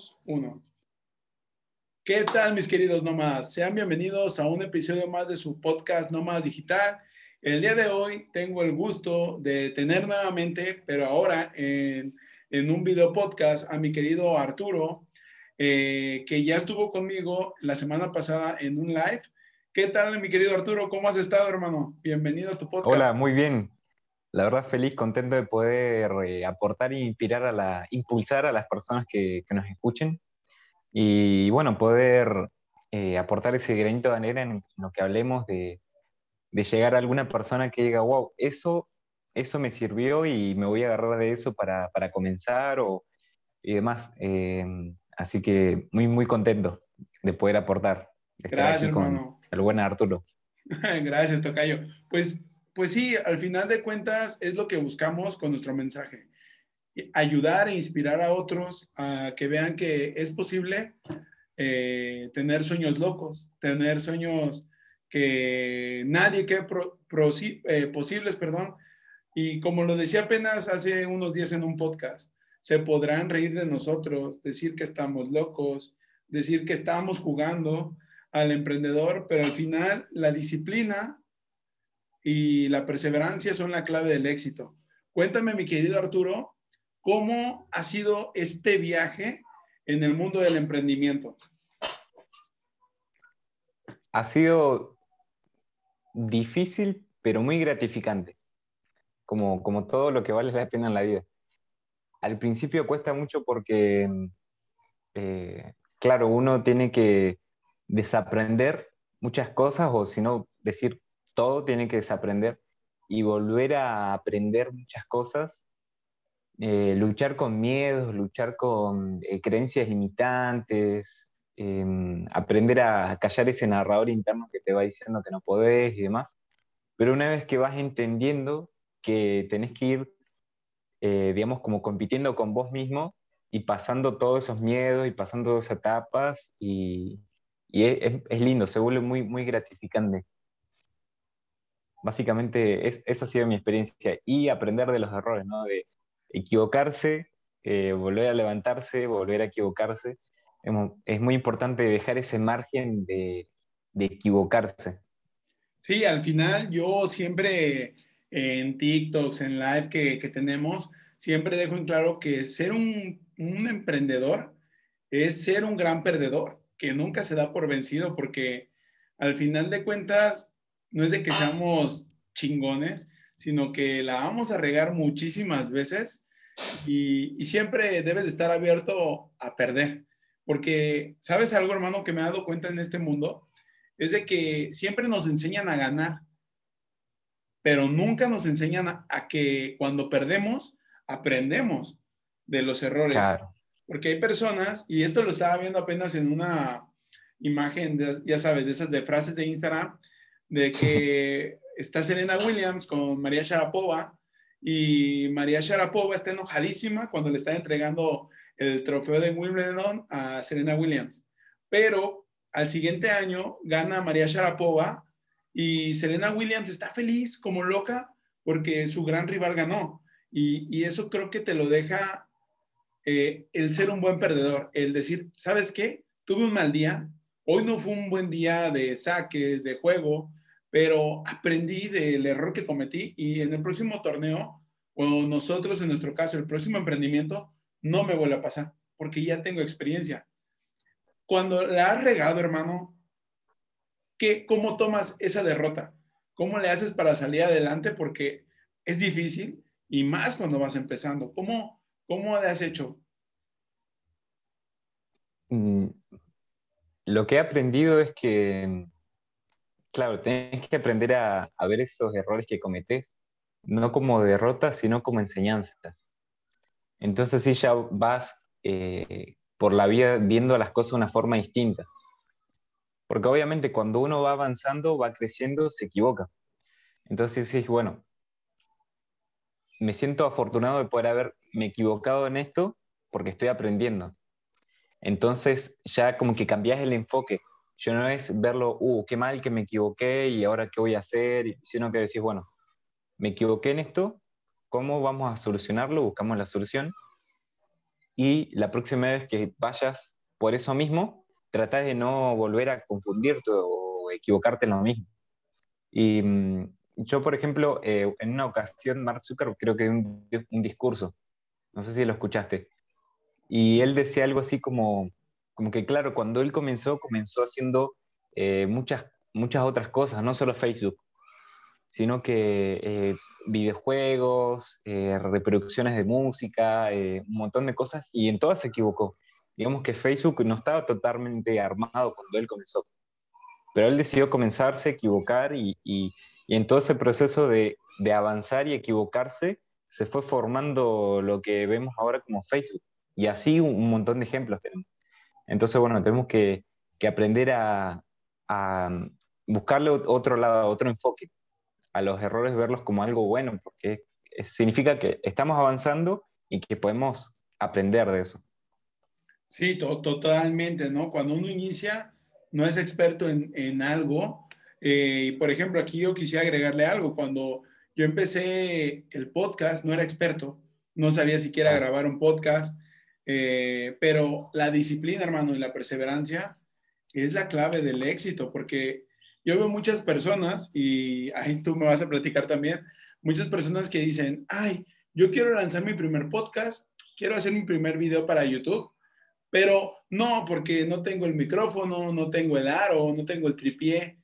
dos, uno. ¿Qué tal, mis queridos nómadas? Sean bienvenidos a un episodio más de su podcast Nómadas Digital. El día de hoy tengo el gusto de tener nuevamente, pero ahora en, un video podcast, a mi querido Arturo, eh, que ya estuvo conmigo la semana pasada en un live. ¿Qué tal, mi querido Arturo? ¿Cómo has estado, hermano? Bienvenido a tu podcast. Hola, muy bien la verdad feliz, contento de poder eh, aportar e inspirar a la, impulsar a las personas que, nos escuchen y bueno, poder eh, aportar ese granito de arena en lo que hablemos de, llegar a alguna persona que diga, wow, eso, eso me sirvió y me voy a agarrar de eso para, comenzar o, y demás. Eh, así que muy, muy contento de poder aportar. Gracias, hermano. el buen Arturo. Gracias, Tocayo. Pues pues sí, al final de cuentas es lo que buscamos con nuestro mensaje. Ayudar e inspirar a otros a que vean que es posible eh, tener sueños locos, tener sueños que nadie cree eh, posibles, perdón. Y como lo decía apenas hace unos días en un podcast, se podrán reír de nosotros, decir que estamos locos, decir que estamos jugando al emprendedor, pero al final la disciplina y la perseverancia son la clave del éxito. Cuéntame, mi querido Arturo, ¿cómo ha sido este viaje en el mundo del emprendimiento? Ha sido difícil, pero muy gratificante, como, como todo lo que vale la pena en la vida. Al principio cuesta mucho porque, eh, claro, uno tiene que desaprender muchas cosas o si no, decir, todo tiene que desaprender y volver a aprender muchas cosas, eh, luchar con miedos, luchar con eh, creencias limitantes, em, aprender a callar ese narrador interno que te va diciendo que no podés y demás. Pero una vez que vas entendiendo que tenés que ir, eh, digamos, como compitiendo con vos mismo y pasando todos esos miedos y pasando esas etapas y, es, es, lindo, se vuelve muy, muy gratificante básicamente es, esa ha sido mi experiencia y aprender de los errores, ¿no? De equivocarse, eh, volver a levantarse, volver a equivocarse. Es muy importante dejar ese margen de, equivocarse. Sí, al final yo siempre en TikToks, en live que, que tenemos, siempre dejo en claro que ser un, un, emprendedor es ser un gran perdedor, que nunca se da por vencido, porque al final de cuentas no es de que seamos chingones, sino que la vamos a regar muchísimas veces y, siempre debes de estar abierto a perder. Porque, ¿sabes algo, hermano, que me he dado cuenta en este mundo? Es de que siempre nos enseñan a ganar, pero nunca nos enseñan a, que cuando perdemos, aprendemos de los errores. Porque hay personas, y esto lo estaba viendo apenas en una imagen, ya sabes, de esas de frases de Instagram, de que está Serena Williams con María Sharapova y María Sharapova está enojadísima cuando le está entregando el trofeo de Wimbledon a Serena Williams. Pero al siguiente año gana María Sharapova y Serena Williams está feliz como loca porque su gran rival ganó. Y, eso creo que te lo deja eh, el ser un buen perdedor, el decir, ¿sabes qué? Tuve un mal día, hoy no fue un buen día de saques, de juego, pero aprendí del error que cometí y en el próximo torneo, o nosotros en nuestro caso, el próximo emprendimiento, no me vuelve a pasar, porque ya tengo experiencia. Cuando la has regado, hermano, ¿qué, ¿cómo tomas esa derrota? ¿Cómo le haces para salir adelante? Porque es difícil y más cuando vas empezando. ¿Cómo, cómo le has hecho? Mm, lo que he aprendido es que Claro, tienes que aprender a, ver esos errores que cometes, no como derrotas, sino como enseñanzas. Entonces sí ya vas eh, por la vida viendo las cosas de una forma distinta. Porque obviamente cuando uno va avanzando, va creciendo, se equivoca. Entonces sí, bueno, me siento afortunado de poder haberme equivocado en esto porque estoy aprendiendo. Entonces ya como que cambias el enfoque yo no es verlo, uh, qué mal que me equivoqué y ahora qué voy a hacer, sino que decís, bueno, me equivoqué en esto, ¿cómo vamos a solucionarlo? Buscamos la solución. y la próxima vez que vayas por eso mismo, trata de no volver a confundirte o equivocarte en lo mismo. Y mm, yo, por ejemplo, eh, en una ocasión, Mark Zuckerberg creo que un, un discurso, no sé si lo escuchaste, y él decía algo así como, como que, claro, cuando él comenzó, comenzó haciendo eh, muchas, muchas otras cosas, no solo Facebook, sino que eh, videojuegos, reproducciones de música, un montón de cosas, y en todas se equivocó. Digamos que Facebook no estaba totalmente armado cuando él comenzó, pero él decidió comenzarse, equivocar y, y, y en todo ese proceso de, de, avanzar y equivocarse, se fue formando lo que vemos ahora como Facebook. Y así un, montón de ejemplos tenemos. Entonces, bueno, tenemos que, que aprender a, a, buscarle otro lado, otro enfoque, a los errores verlos como algo bueno, porque significa que estamos avanzando y que podemos aprender de eso. Sí, totalmente, ¿no? Cuando uno inicia, no es experto en, en algo. Eh, por ejemplo, aquí yo quisiera agregarle algo. Cuando yo empecé el podcast, no era experto, no sabía siquiera grabar un podcast, eh, pero la disciplina, hermano, y la perseverancia es la clave del éxito, porque yo veo muchas personas, y ahí tú me vas a platicar también, muchas personas que dicen, ay, yo quiero lanzar mi primer podcast, quiero hacer mi primer video para YouTube, pero no, porque no tengo el micrófono, no tengo el aro, no tengo el tripié.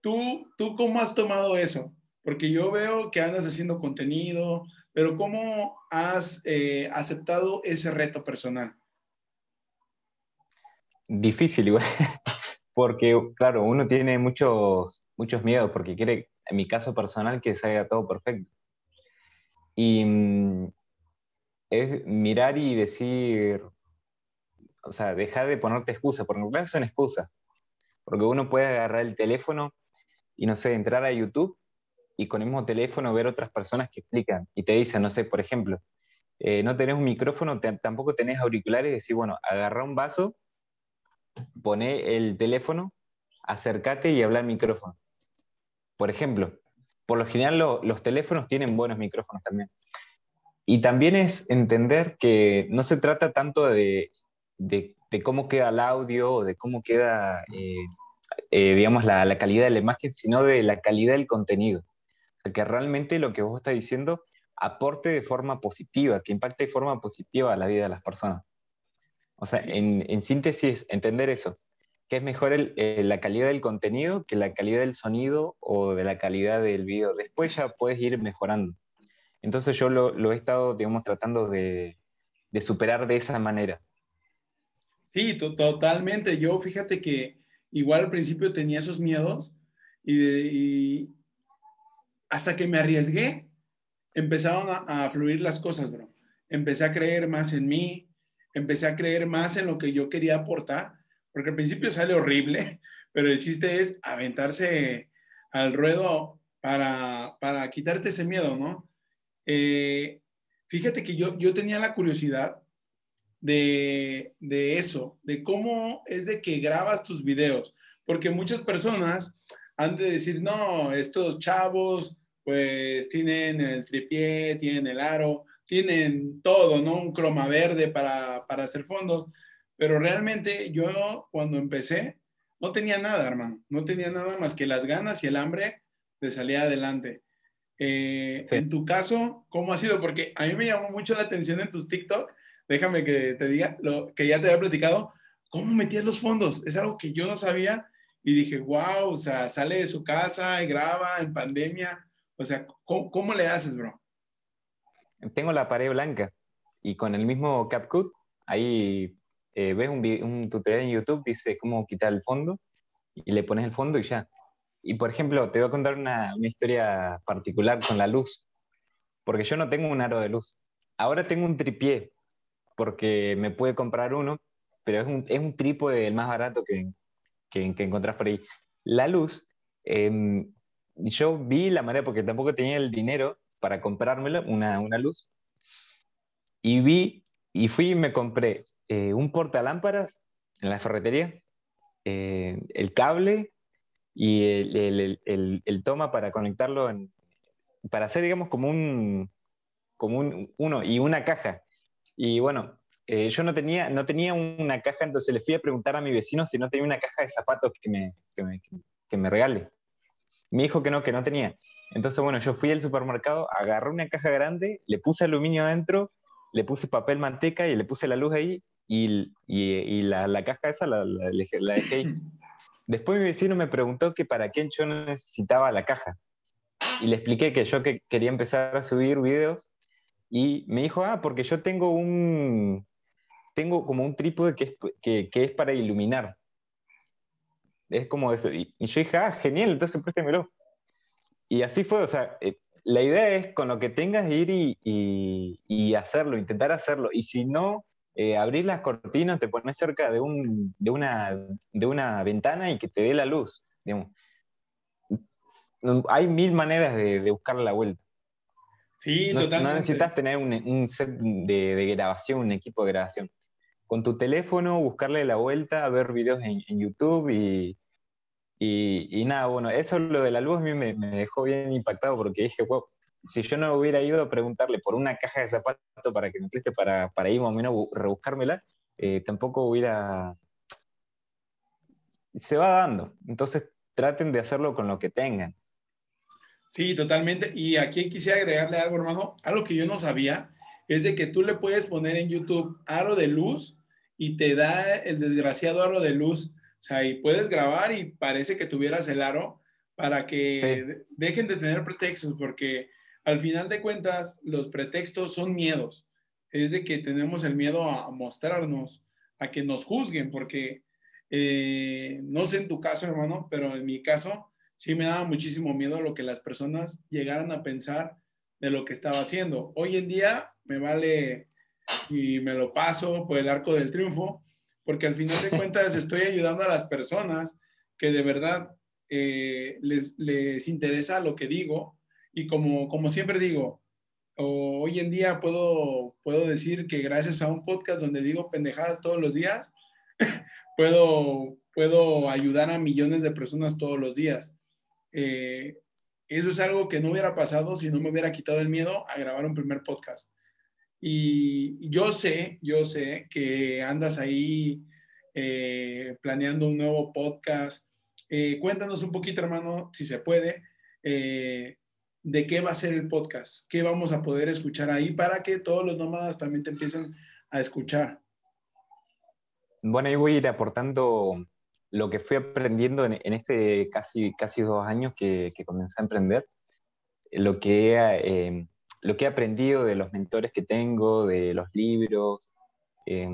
¿Tú, tú cómo has tomado eso? Porque yo veo que andas haciendo contenido, pero ¿cómo has eh, aceptado ese reto personal? Difícil igual, porque claro, uno tiene muchos, muchos miedos, porque quiere, en mi caso personal, que salga todo perfecto. Y mm, es mirar y decir, o sea, dejar de ponerte excusas, porque en son excusas. Porque uno puede agarrar el teléfono y, no sé, entrar a YouTube y con el mismo teléfono ver otras personas que explican y te dicen, no sé, por ejemplo, eh, no tenés un micrófono, tampoco tenés auriculares, y decir, bueno, agarra un vaso, pone el teléfono, acércate y habla al micrófono. Por ejemplo, por lo general los teléfonos tienen buenos micrófonos también. Y también es entender que no se trata tanto de de, cómo queda el audio, o de cómo queda, eh, eh, digamos, la, calidad de la imagen, sino de la calidad del contenido. Que realmente lo que vos estás diciendo aporte de forma positiva, que impacte de forma positiva a la vida de las personas. O sea, en, síntesis, entender eso, que es mejor la calidad del contenido que la calidad del sonido o de la calidad del video. Después ya puedes ir mejorando. Entonces yo lo, he estado, digamos, tratando de, de superar de esa manera. Sí, totalmente. Yo fíjate que igual al principio tenía esos miedos y, hasta que me arriesgué, empezaron a, fluir las cosas, bro. Empecé a creer más en mí, empecé a creer más en lo que yo quería aportar, porque al principio sale horrible, pero el chiste es aventarse al ruedo para, para quitarte ese miedo, ¿no? Eh, fíjate que yo, yo tenía la curiosidad de, eso, de cómo es de que grabas tus videos, porque muchas personas han de decir, no, estos chavos pues tienen el tripié, tienen el aro, tienen todo, ¿no? Un croma verde para, para hacer fondos, pero realmente yo cuando empecé no tenía nada, hermano, no tenía nada más que las ganas y el hambre de salir adelante. Eh, en tu caso, ¿cómo ha sido? Porque a mí me llamó mucho la atención en tus TikTok déjame que te diga lo que ya te había platicado, ¿cómo metías los fondos? Es algo que yo no sabía y dije, wow, o sea, sale de su casa y graba en pandemia. O sea, ¿cómo, le haces, bro? Tengo la pared blanca y con el mismo CapCut, ahí eh, ves un, un, tutorial en YouTube, dice cómo quitar el fondo y le pones el fondo y ya. Y por ejemplo, te voy a contar una, una historia particular con la luz, porque yo no tengo un aro de luz. Ahora tengo un tripié, porque me puede comprar uno, pero es un, es un trípode el más barato que, que, que encontrás por ahí. La luz, em, yo vi la manera, porque tampoco tenía el dinero para comprármela, una, una luz, y vi, y fui y me compré eh, un portalámparas en la ferretería, eh, el cable y el, el, el, toma para conectarlo, para hacer, digamos, como un, como un, uno, y una caja y bueno, eh, yo no tenía, no tenía una caja, entonces le fui a preguntar a mi vecino si no tenía una caja de zapatos que me, que me, que me regale. Me dijo que no, que no tenía. Entonces, bueno, yo fui al supermercado, agarré una caja grande, le puse aluminio adentro, le puse papel manteca y le puse la luz ahí y, y, la, la, caja esa la, dejé ahí. Después mi vecino me preguntó que para qué yo necesitaba la caja. Y le expliqué que yo que quería empezar a subir videos y me dijo, ah, porque yo tengo un, tengo como un trípode que es, que, que es para iluminar. Es como eso. Y, yo dije, ah, genial, entonces préstemelo. Y así fue, o sea, eh, la idea es con lo que tengas ir y, y, hacerlo, intentar hacerlo. Y si no, eh, abrir las cortinas, te pones cerca de, un, de, una, de una ventana y que te dé la luz. Hay mil maneras de, de buscarle la vuelta. Sí, no, totalmente. No necesitas tener un, un set de, de, grabación, un equipo de grabación. Con tu teléfono, buscarle la vuelta, ver videos en, en YouTube y, y, nada, bueno, eso lo de la luz a mí me, dejó bien impactado porque dije, wow, si yo no hubiera ido a preguntarle por una caja de zapatos para que me preste para, para ir más o menos rebuscármela, eh, tampoco hubiera... Se va dando. Entonces traten de hacerlo con lo que tengan. Sí, totalmente. Y aquí quisiera agregarle algo, hermano. Algo que yo no sabía es de que tú le puedes poner en YouTube aro de luz y te da el desgraciado aro de luz o sea, y puedes grabar y parece que tuvieras el aro para que dejen de tener pretextos, porque al final de cuentas los pretextos son miedos. Es de que tenemos el miedo a mostrarnos, a que nos juzguen, porque eh, no sé en tu caso, hermano, pero en mi caso sí me daba muchísimo miedo lo que las personas llegaran a pensar de lo que estaba haciendo. Hoy en día me vale y me lo paso por el arco del triunfo porque al final de cuentas estoy ayudando a las personas que de verdad eh, les, les, interesa lo que digo y como, como siempre digo, hoy en día puedo, puedo decir que gracias a un podcast donde digo pendejadas todos los días, puedo, puedo ayudar a millones de personas todos los días. Eh, eso es algo que no hubiera pasado si no me hubiera quitado el miedo a grabar un primer podcast. Y yo sé, yo sé que andas ahí eh, planeando un nuevo podcast. Eh, cuéntanos un poquito, hermano, si se puede, eh, de qué va a ser el podcast, qué vamos a poder escuchar ahí para que todos los nómadas también te empiecen a escuchar. Bueno, ahí voy a ir aportando lo que fui aprendiendo en, este casi, casi dos años que, que comencé a emprender, lo que he lo que he aprendido de los mentores que tengo, de los libros, eh,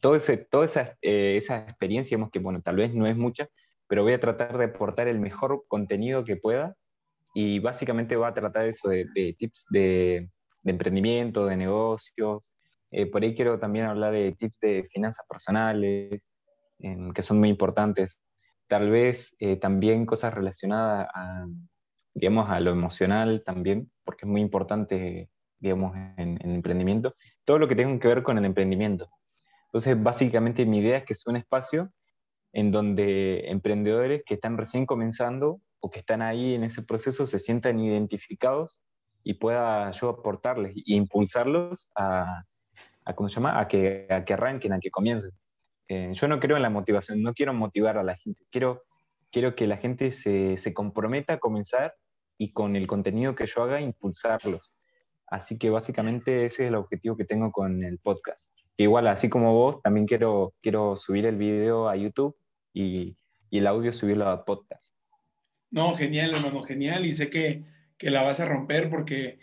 todo ese, toda eh, esa experiencia, digamos que, bueno, tal vez no es mucha, pero voy a tratar de aportar el mejor contenido que pueda y básicamente va a tratar eso de, tips de, emprendimiento, de negocios. Eh, por ahí quiero también hablar de tips de finanzas personales, que son muy importantes. Tal vez eh, también cosas relacionadas a, digamos, a lo emocional también, porque es muy importante, digamos, en, el emprendimiento, todo lo que tenga que ver con el emprendimiento. Entonces, básicamente mi idea es que sea un espacio en donde emprendedores que están recién comenzando o que están ahí en ese proceso se sientan identificados y pueda yo aportarles e impulsarlos a, a ¿cómo se llama? A que, a que arranquen, a que comiencen. Eh, yo no creo en la motivación, no quiero motivar a la gente, quiero, quiero que la gente se, se comprometa a comenzar y con el contenido que yo haga impulsarlos. Así que básicamente ese es el objetivo que tengo con el podcast. Igual, así como vos, también quiero, quiero subir el video a YouTube y, y el audio subirlo a podcast. No, genial, hermano, genial. Y sé que, que la vas a romper porque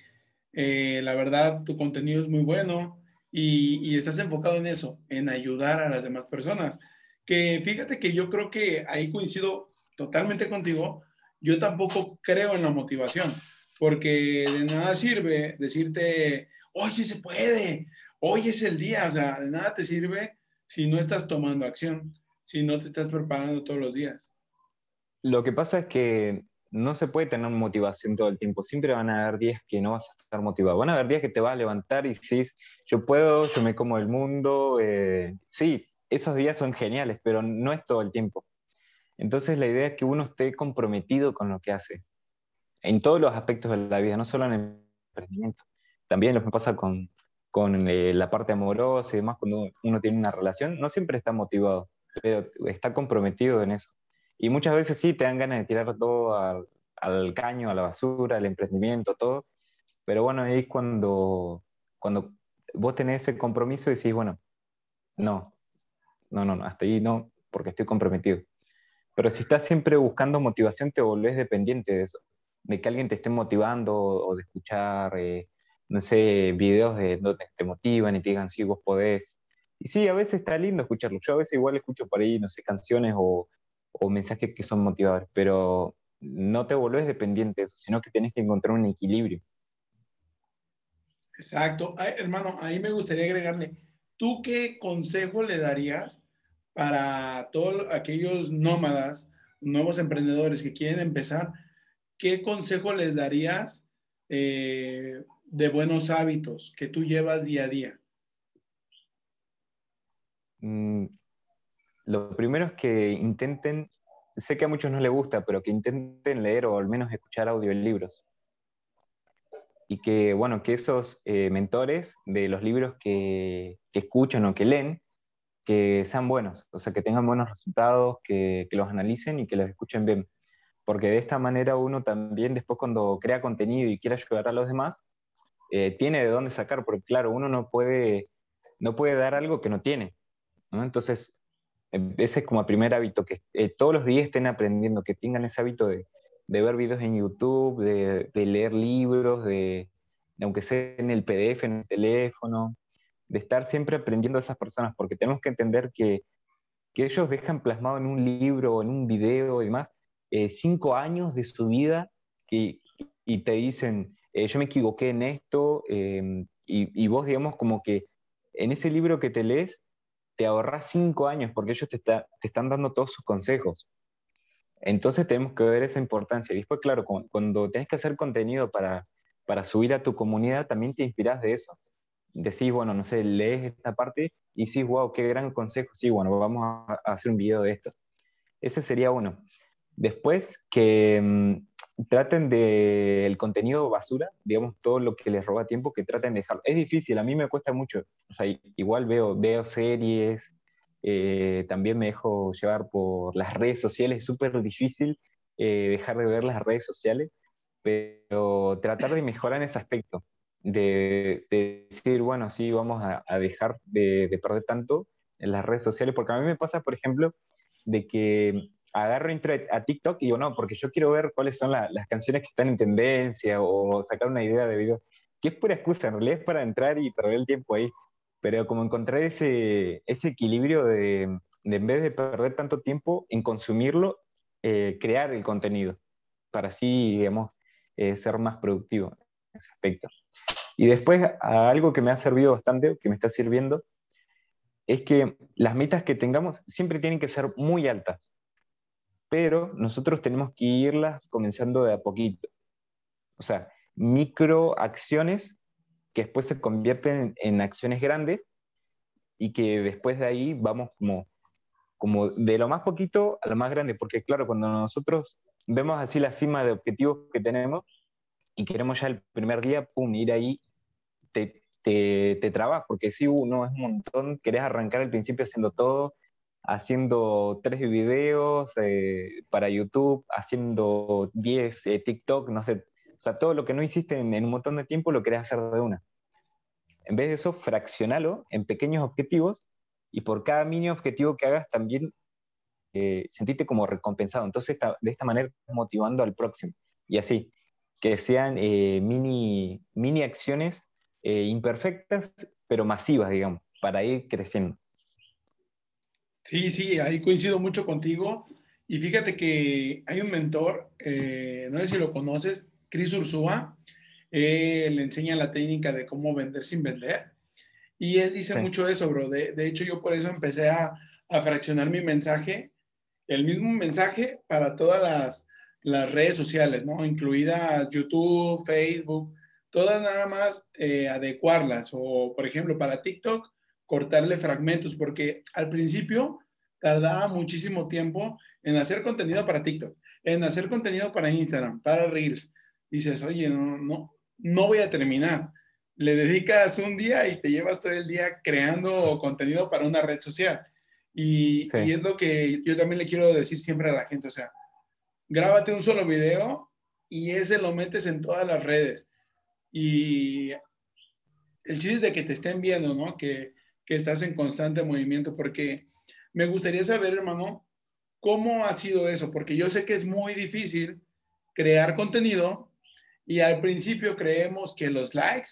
eh, la verdad tu contenido es muy bueno y, y, estás enfocado en eso, en ayudar a las demás personas. Que fíjate que yo creo que ahí coincido totalmente contigo yo tampoco creo en la motivación, porque de nada sirve decirte, sí se puede, hoy es el día, o sea, de nada te sirve si no estás tomando acción, si no te estás preparando todos los días. Lo que pasa es que no se puede tener motivación todo el tiempo. Siempre van a haber días que no vas a estar motivado. Van a haber días que te vas a levantar y dices, yo puedo, yo me como el mundo. Eh, sí, esos días son geniales, pero no es todo el tiempo. Entonces la idea es que uno esté comprometido con lo que hace, en todos los aspectos de la vida, no solo en el emprendimiento. También lo que pasa con, con eh, la parte amorosa y demás, cuando uno tiene una relación, no siempre está motivado, pero está comprometido en eso. Y muchas veces sí te dan ganas de tirar todo al, al caño, a la basura, al emprendimiento, todo. Pero bueno, ahí es cuando, cuando vos tenés ese compromiso y decís, bueno, no, no, no, no, hasta ahí no, porque estoy comprometido. Pero si estás siempre buscando motivación, te volvés dependiente de eso, de que alguien te esté motivando o de escuchar eh, no sé, videos de donde te motivan y te digan, sí, vos podés. Y sí, a veces está lindo escucharlo. Yo a veces igual escucho por ahí, no sé, canciones o, mensajes que son motivadores, pero no te volvés dependiente de eso, sino que tienes que encontrar un equilibrio. Exacto. hermano, ahí me gustaría agregarle, ¿tú qué consejo le darías para todos aquellos nómadas, nuevos emprendedores que quieren empezar? ¿Qué consejo les darías eh, de buenos hábitos que tú llevas día a día? Mm, lo primero es que intenten, sé que a muchos no les gusta, pero que intenten leer o al menos escuchar audiolibros. Y que, bueno, que esos eh, mentores de los libros que, escuchan o que leen, que sean buenos, o sea, que tengan buenos resultados, que, los analicen y que los escuchen bien. Porque de esta manera uno también después cuando crea contenido y quiere ayudar a los demás, eh, tiene de dónde sacar, porque claro, uno no puede, no puede dar algo que no tiene. Entonces, em, ese es como el primer hábito, que eh, todos los días estén aprendiendo, que tengan ese hábito de, de ver videos en YouTube, de, de leer libros, de, aunque sea en el PDF, en el teléfono, de estar siempre aprendiendo a esas personas, porque tenemos que entender que, que ellos dejan plasmado en un libro en un video y demás, eh, cinco años de su vida que, y te dicen, eh, yo me equivoqué en esto, em, y, vos, digamos, como que en ese libro que te lees, te ahorras cinco años porque ellos te, te están dando todos sus consejos. Entonces tenemos que ver esa importancia. Y después, claro, cuando, cuando tenés que hacer contenido para, para subir a tu comunidad, también te inspiras de eso. Decís, bueno, no sé, lees esta parte y decís, wow, qué gran consejo. Sí, bueno, vamos a, hacer un video de esto. Ese sería uno. Después, que mm, traten del el contenido basura, digamos, todo lo que les roba tiempo, que traten de dejarlo. Es difícil, a mí me cuesta mucho. O sea, igual veo, veo series, eh, también me dejo llevar por las redes sociales, es súper difícil eh, dejar de ver las redes sociales, pero tratar de mejorar en ese aspecto, de, decir, bueno, sí, vamos a, dejar de, de perder tanto en las redes sociales, porque a mí me pasa, por ejemplo, de que agarro a TikTok y digo, no, porque yo quiero ver cuáles son las canciones que están en tendencia o sacar una idea de video, que es pura excusa, en realidad es para entrar y perder el tiempo ahí. Pero como encontrar ese, ese equilibrio de, de, en vez de perder tanto tiempo en consumirlo, eh, crear el contenido, para así, digamos, eh, ser más productivo en ese aspecto. Y después, algo que me ha servido bastante, que me está sirviendo, es que las metas que tengamos siempre tienen que ser muy altas pero nosotros tenemos que irlas comenzando de a poquito. O sea, microacciones que después se convierten en, acciones grandes y que después de ahí vamos como, como de lo más poquito a lo más grande, porque claro, cuando nosotros vemos así la cima de objetivos que tenemos y queremos ya el primer día, pum, ir ahí, te, te, trabas, porque si uno es un montón, querés arrancar al principio haciendo todo, haciendo tres videos eh, para YouTube, haciendo 10 eh, TikTok, no sé, o sea, todo lo que no hiciste en, un montón de tiempo lo querés hacer de una. En vez de eso, fraccionalo en pequeños objetivos y por cada mini objetivo que hagas también eh, como recompensado. Entonces, de esta manera, motivando al próximo. Y así, que sean eh, mini, mini acciones imperfectas, pero masivas, digamos, para ir creciendo. Sí, sí, ahí coincido mucho contigo. Y fíjate que hay un mentor, eh, no sé si lo conoces, Chris Ursúa, le enseña la técnica de cómo vender sin vender. Y él dice mucho eso, bro. De, de, hecho, yo por eso empecé a, a, fraccionar mi mensaje, el mismo mensaje para todas las, las redes sociales, ¿no? Incluidas YouTube, Facebook, todas nada más eh, adecuarlas. O, por ejemplo, para TikTok, cortarle fragmentos, porque al principio tardaba muchísimo tiempo en hacer contenido para TikTok, en hacer contenido para Instagram, para Reels. Dices, oye, no, no, no voy a terminar. le dedicas un día y te llevas todo el día creando contenido para una red social. Y, y, es lo que yo también le quiero decir siempre a la gente, o sea, grábate un solo video y ese lo metes en todas las redes. Y el chiste es de que te estén viendo, ¿no? Que, que estás en constante movimiento, porque me gustaría saber, hermano, cómo ha sido eso, porque yo sé que es muy difícil crear contenido y al principio creemos que los likes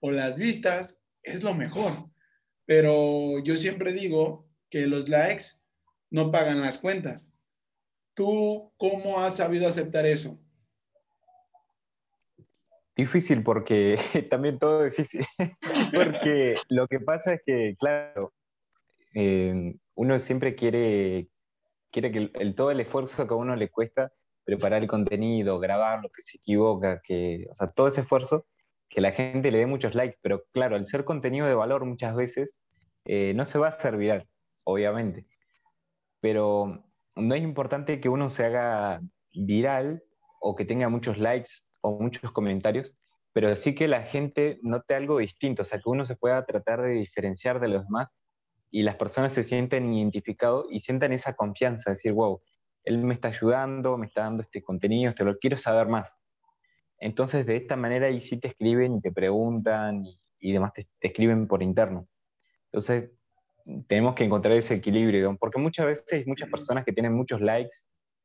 o las vistas es lo mejor, pero yo siempre digo que los likes no pagan las cuentas. ¿Tú cómo has sabido aceptar eso? Difícil porque también todo difícil, porque lo que pasa es que, claro, eh, uno siempre quiere, quiere que el, todo el esfuerzo que a uno le cuesta preparar el contenido, grabar lo que se equivoca, que, o sea, todo ese esfuerzo, que la gente le dé muchos likes, pero claro, al ser contenido de valor muchas veces eh, no se va a hacer viral, obviamente, pero no es importante que uno se haga viral o que tenga muchos likes o muchos comentarios, pero sí que la gente note algo distinto, o sea, que uno se pueda tratar de diferenciar de los demás y las personas se sienten identificados y sientan esa confianza, decir, wow, él me está ayudando, me está dando este contenido, te lo quiero saber más. Entonces, de esta manera, ahí sí te escriben y te preguntan y, demás, te, escriben por interno. Entonces, tenemos que encontrar ese equilibrio, porque muchas veces hay muchas personas que tienen muchos likes,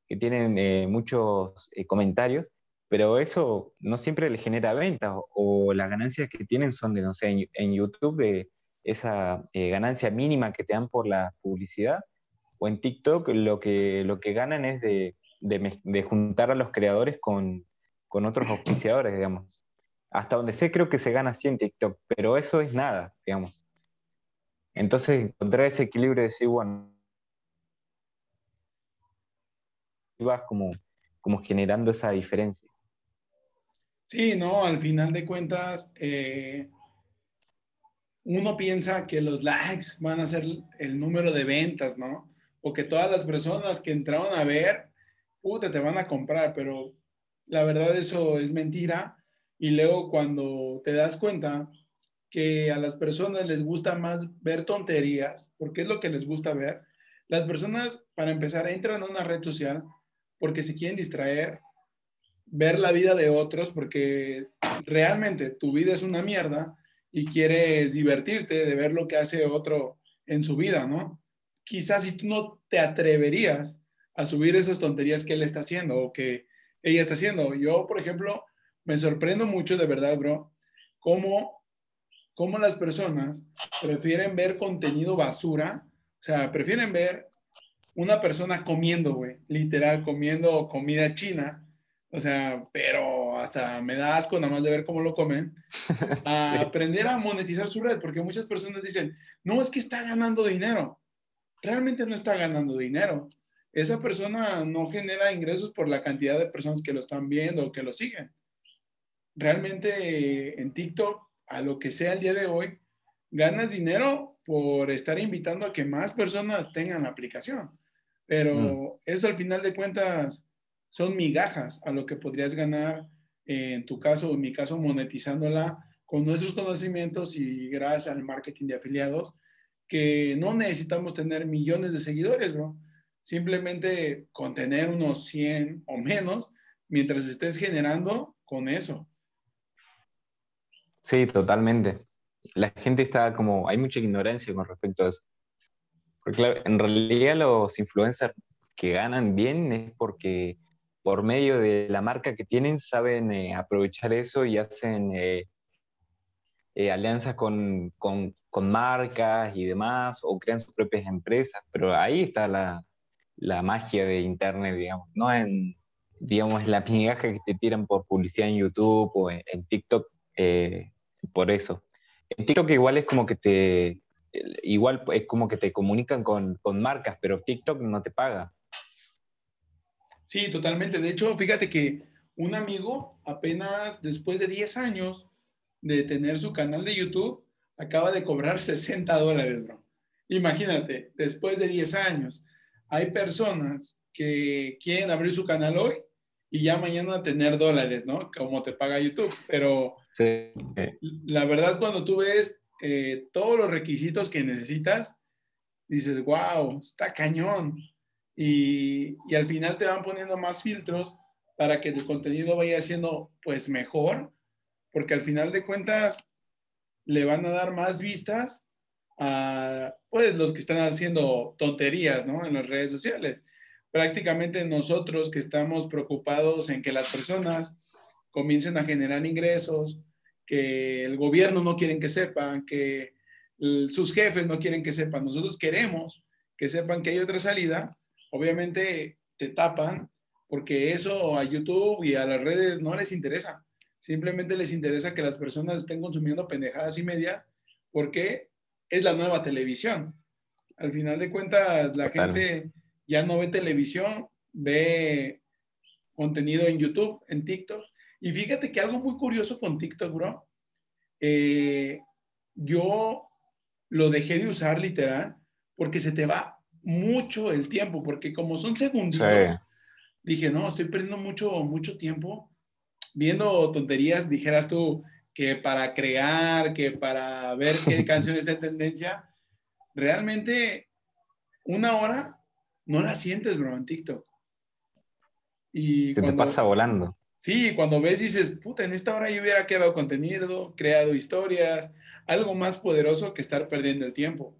que tienen eh, muchos eh, comentarios, pero eso no siempre le genera ventas o, las ganancias que tienen son de, no sé, en, en YouTube, de esa eh, ganancia mínima que te dan por la publicidad, o en TikTok lo que, lo que ganan es de, de, juntar a los creadores con, con otros auspiciadores, digamos. Hasta donde sé creo que se gana así en TikTok, pero eso es nada, digamos. Entonces encontrar ese equilibrio de decir, bueno, vas como, como generando esa diferencia. Sí, no, al final de cuentas, eh, uno piensa que los likes van a ser el número de ventas, ¿no? O que todas las personas que entraron a ver, puta, te van a comprar, pero la verdad eso es mentira. Y luego cuando te das cuenta que a las personas les gusta más ver tonterías, porque es lo que les gusta ver, las personas, para empezar, entran a una red social porque se quieren distraer, ver la vida de otros, porque realmente tu vida es una mierda y quieres divertirte de ver lo que hace otro en su vida, ¿no? Quizás si tú no te atreverías a subir esas tonterías que él está haciendo o que ella está haciendo. Yo, por ejemplo, me sorprendo mucho de verdad, bro, cómo, cómo las personas prefieren ver contenido basura, o sea, prefieren ver una persona comiendo, güey, literal, comiendo comida china, o sea, pero hasta me da asco nada más de ver cómo lo comen. A aprender a monetizar su red, porque muchas personas dicen, no, es que está ganando dinero. Realmente no está ganando dinero. Esa persona no genera ingresos por la cantidad de personas que lo están viendo o que lo siguen. Realmente en TikTok, a lo que sea el día de hoy, ganas dinero por estar invitando a que más personas tengan la aplicación. Pero mm. eso al final de cuentas son migajas a lo que podrías ganar en tu caso o en mi caso monetizándola con nuestros conocimientos y gracias al marketing de afiliados, que no necesitamos tener millones de seguidores, bro. Simplemente con tener unos 100 o menos, mientras estés generando con eso. Sí, totalmente. La gente está como, hay mucha ignorancia con respecto a eso. Porque en realidad los influencers que ganan bien es porque por medio de la marca que tienen, saben eh, aprovechar eso y hacen eh, eh, alianzas con, con, marcas y demás, o crean sus propias empresas, pero ahí está la, la magia de Internet, digamos, no en, digamos, la migaja que te tiran por publicidad en YouTube o en, TikTok, por eso. En TikTok igual es como que te, igual es como que te comunican con, con marcas, pero TikTok no te paga. Sí, totalmente. De hecho, fíjate que un amigo, apenas después de 10 años de tener su canal de YouTube, acaba de cobrar 60 dólares, bro. Imagínate, después de 10 años, hay personas que quieren abrir su canal hoy y ya mañana tener dólares, ¿no? Como te paga YouTube. Pero sí. la verdad, cuando tú ves eh, todos los requisitos que necesitas, dices, wow, está cañón. Y, y, al final te van poniendo más filtros para que el contenido vaya siendo pues mejor, porque al final de cuentas le van a dar más vistas a pues los que están haciendo tonterías, ¿no? En las redes sociales. Prácticamente nosotros que estamos preocupados en que las personas comiencen a generar ingresos, que el gobierno no quieren que sepan, que sus jefes no quieren que sepan. Nosotros queremos que sepan que hay otra salida. Obviamente te tapan porque eso a YouTube y a las redes no les interesa. Simplemente les interesa que las personas estén consumiendo pendejadas y medias porque es la nueva televisión. Al final de cuentas, la gente ya no ve televisión, ve contenido en YouTube, en TikTok. Y fíjate que algo muy curioso con TikTok, bro. Eh, yo lo dejé de usar literal porque se te va mucho el tiempo, porque como son segunditos, dije, no, estoy perdiendo mucho, mucho tiempo viendo tonterías, dijeras tú que para crear, que para ver qué canción está en tendencia, realmente una hora no la sientes, bro, en TikTok. Y te pasa volando. Sí, cuando ves dices, puta, en esta hora yo hubiera creado contenido, creado historias, algo más poderoso que estar perdiendo el tiempo.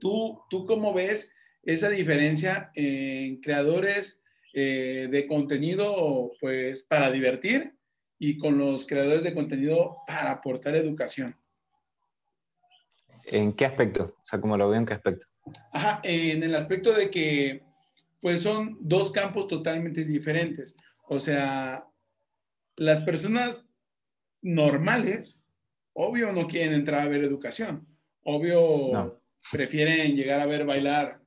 ¿Tú, tú cómo ves esa diferencia en creadores eh, de contenido pues para divertir y con los creadores de contenido para aportar educación? ¿En qué aspecto? O sea, ¿cómo lo veo en qué aspecto? Ajá, en el aspecto de que pues son dos campos totalmente diferentes. O sea, las personas normales obvio no quieren entrar a ver educación. Obvio prefieren llegar a ver bailar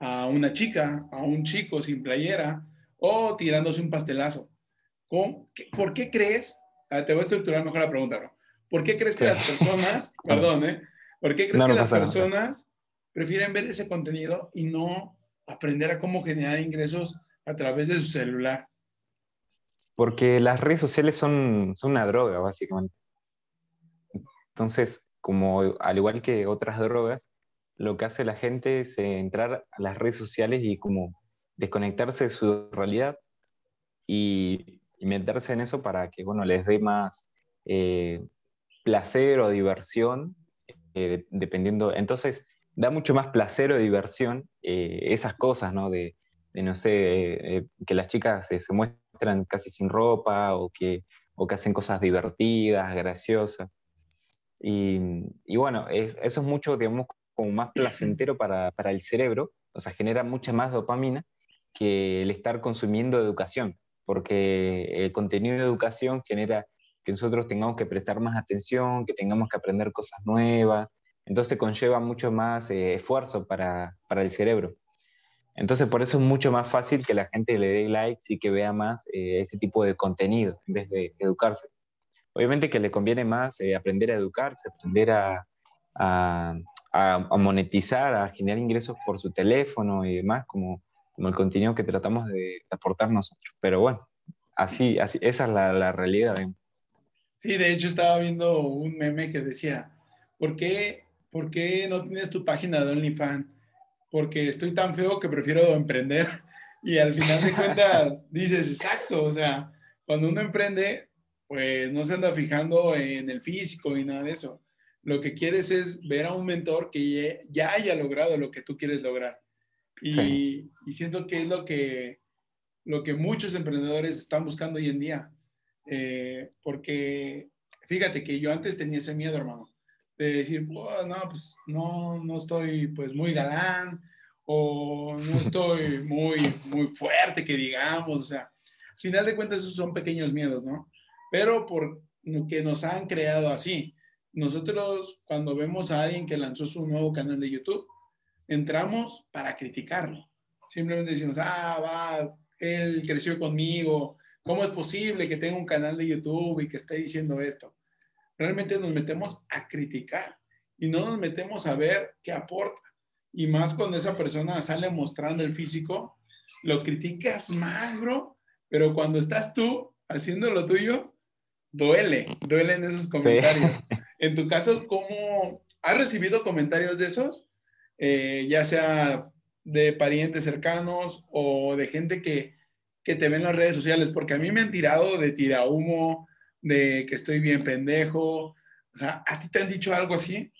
a una chica, a un chico sin playera o tirándose un pastelazo. ¿Por qué crees? te voy a estructurar mejor la pregunta, bro. ¿Por qué crees que las personas, perdón, ¿eh? ¿Por qué crees que las personas prefieren ver ese contenido y no aprender a cómo generar ingresos a través de su celular? Porque las redes sociales son, son una droga, básicamente. Entonces, como al igual que otras drogas, lo que hace la gente es eh, entrar a las redes sociales y como desconectarse de su realidad y, meterse en eso para que, bueno, les dé más eh, placer o diversión, eh, dependiendo. Entonces, da mucho más placer o diversión esas cosas, ¿no? De, no sé, que las chicas se muestran casi sin ropa o que, o que hacen cosas divertidas, graciosas. Y, bueno, eso es mucho, digamos, como más placentero para, para, el cerebro, o sea, genera mucha más dopamina que el estar consumiendo educación, porque el contenido de educación genera que nosotros tengamos que prestar más atención, que tengamos que aprender cosas nuevas, entonces conlleva mucho más eh, esfuerzo para, para, el cerebro. Entonces por eso es mucho más fácil que la gente le dé likes y que vea más eh, ese tipo de contenido en vez de educarse. Obviamente que le conviene más eh, aprender a educarse, aprender a, a, a, monetizar, a generar ingresos por su teléfono y demás, como, como el contenido que tratamos de, aportar nosotros. Pero bueno, así, así esa es la, la realidad. Sí, de hecho estaba viendo un meme que decía, ¿por qué, ¿por qué no tienes tu página de OnlyFans? Porque estoy tan feo que prefiero emprender. Y al final de cuentas dices, exacto, o sea, cuando uno emprende, pues no se anda fijando en el físico y nada de eso. Lo que quieres es ver a un mentor que ya haya logrado lo que tú quieres lograr. Y, siento que es lo que, lo que muchos emprendedores están buscando hoy en día. Eh, porque fíjate que yo antes tenía ese miedo, hermano, de decir, no, pues no, no estoy pues muy galán o no estoy muy, muy fuerte, que digamos, o sea, al final de cuentas esos son pequeños miedos, ¿no? pero por que nos han creado así. Nosotros cuando vemos a alguien que lanzó su nuevo canal de YouTube, entramos para criticarlo. Simplemente decimos, ah, va, él creció conmigo, ¿cómo es posible que tenga un canal de YouTube y que esté diciendo esto? Realmente nos metemos a criticar y no nos metemos a ver qué aporta. Y más cuando esa persona sale mostrando el físico, lo criticas más, bro, pero cuando estás tú haciendo lo tuyo, duele, duelen esos comentarios. En tu caso, ¿cómo has recibido comentarios de esos? Eh, ya sea de parientes cercanos o de gente que, que te ve en las redes sociales, porque a mí me han tirado de tira humo, de que estoy bien pendejo. O sea, ¿a ti te han dicho algo así?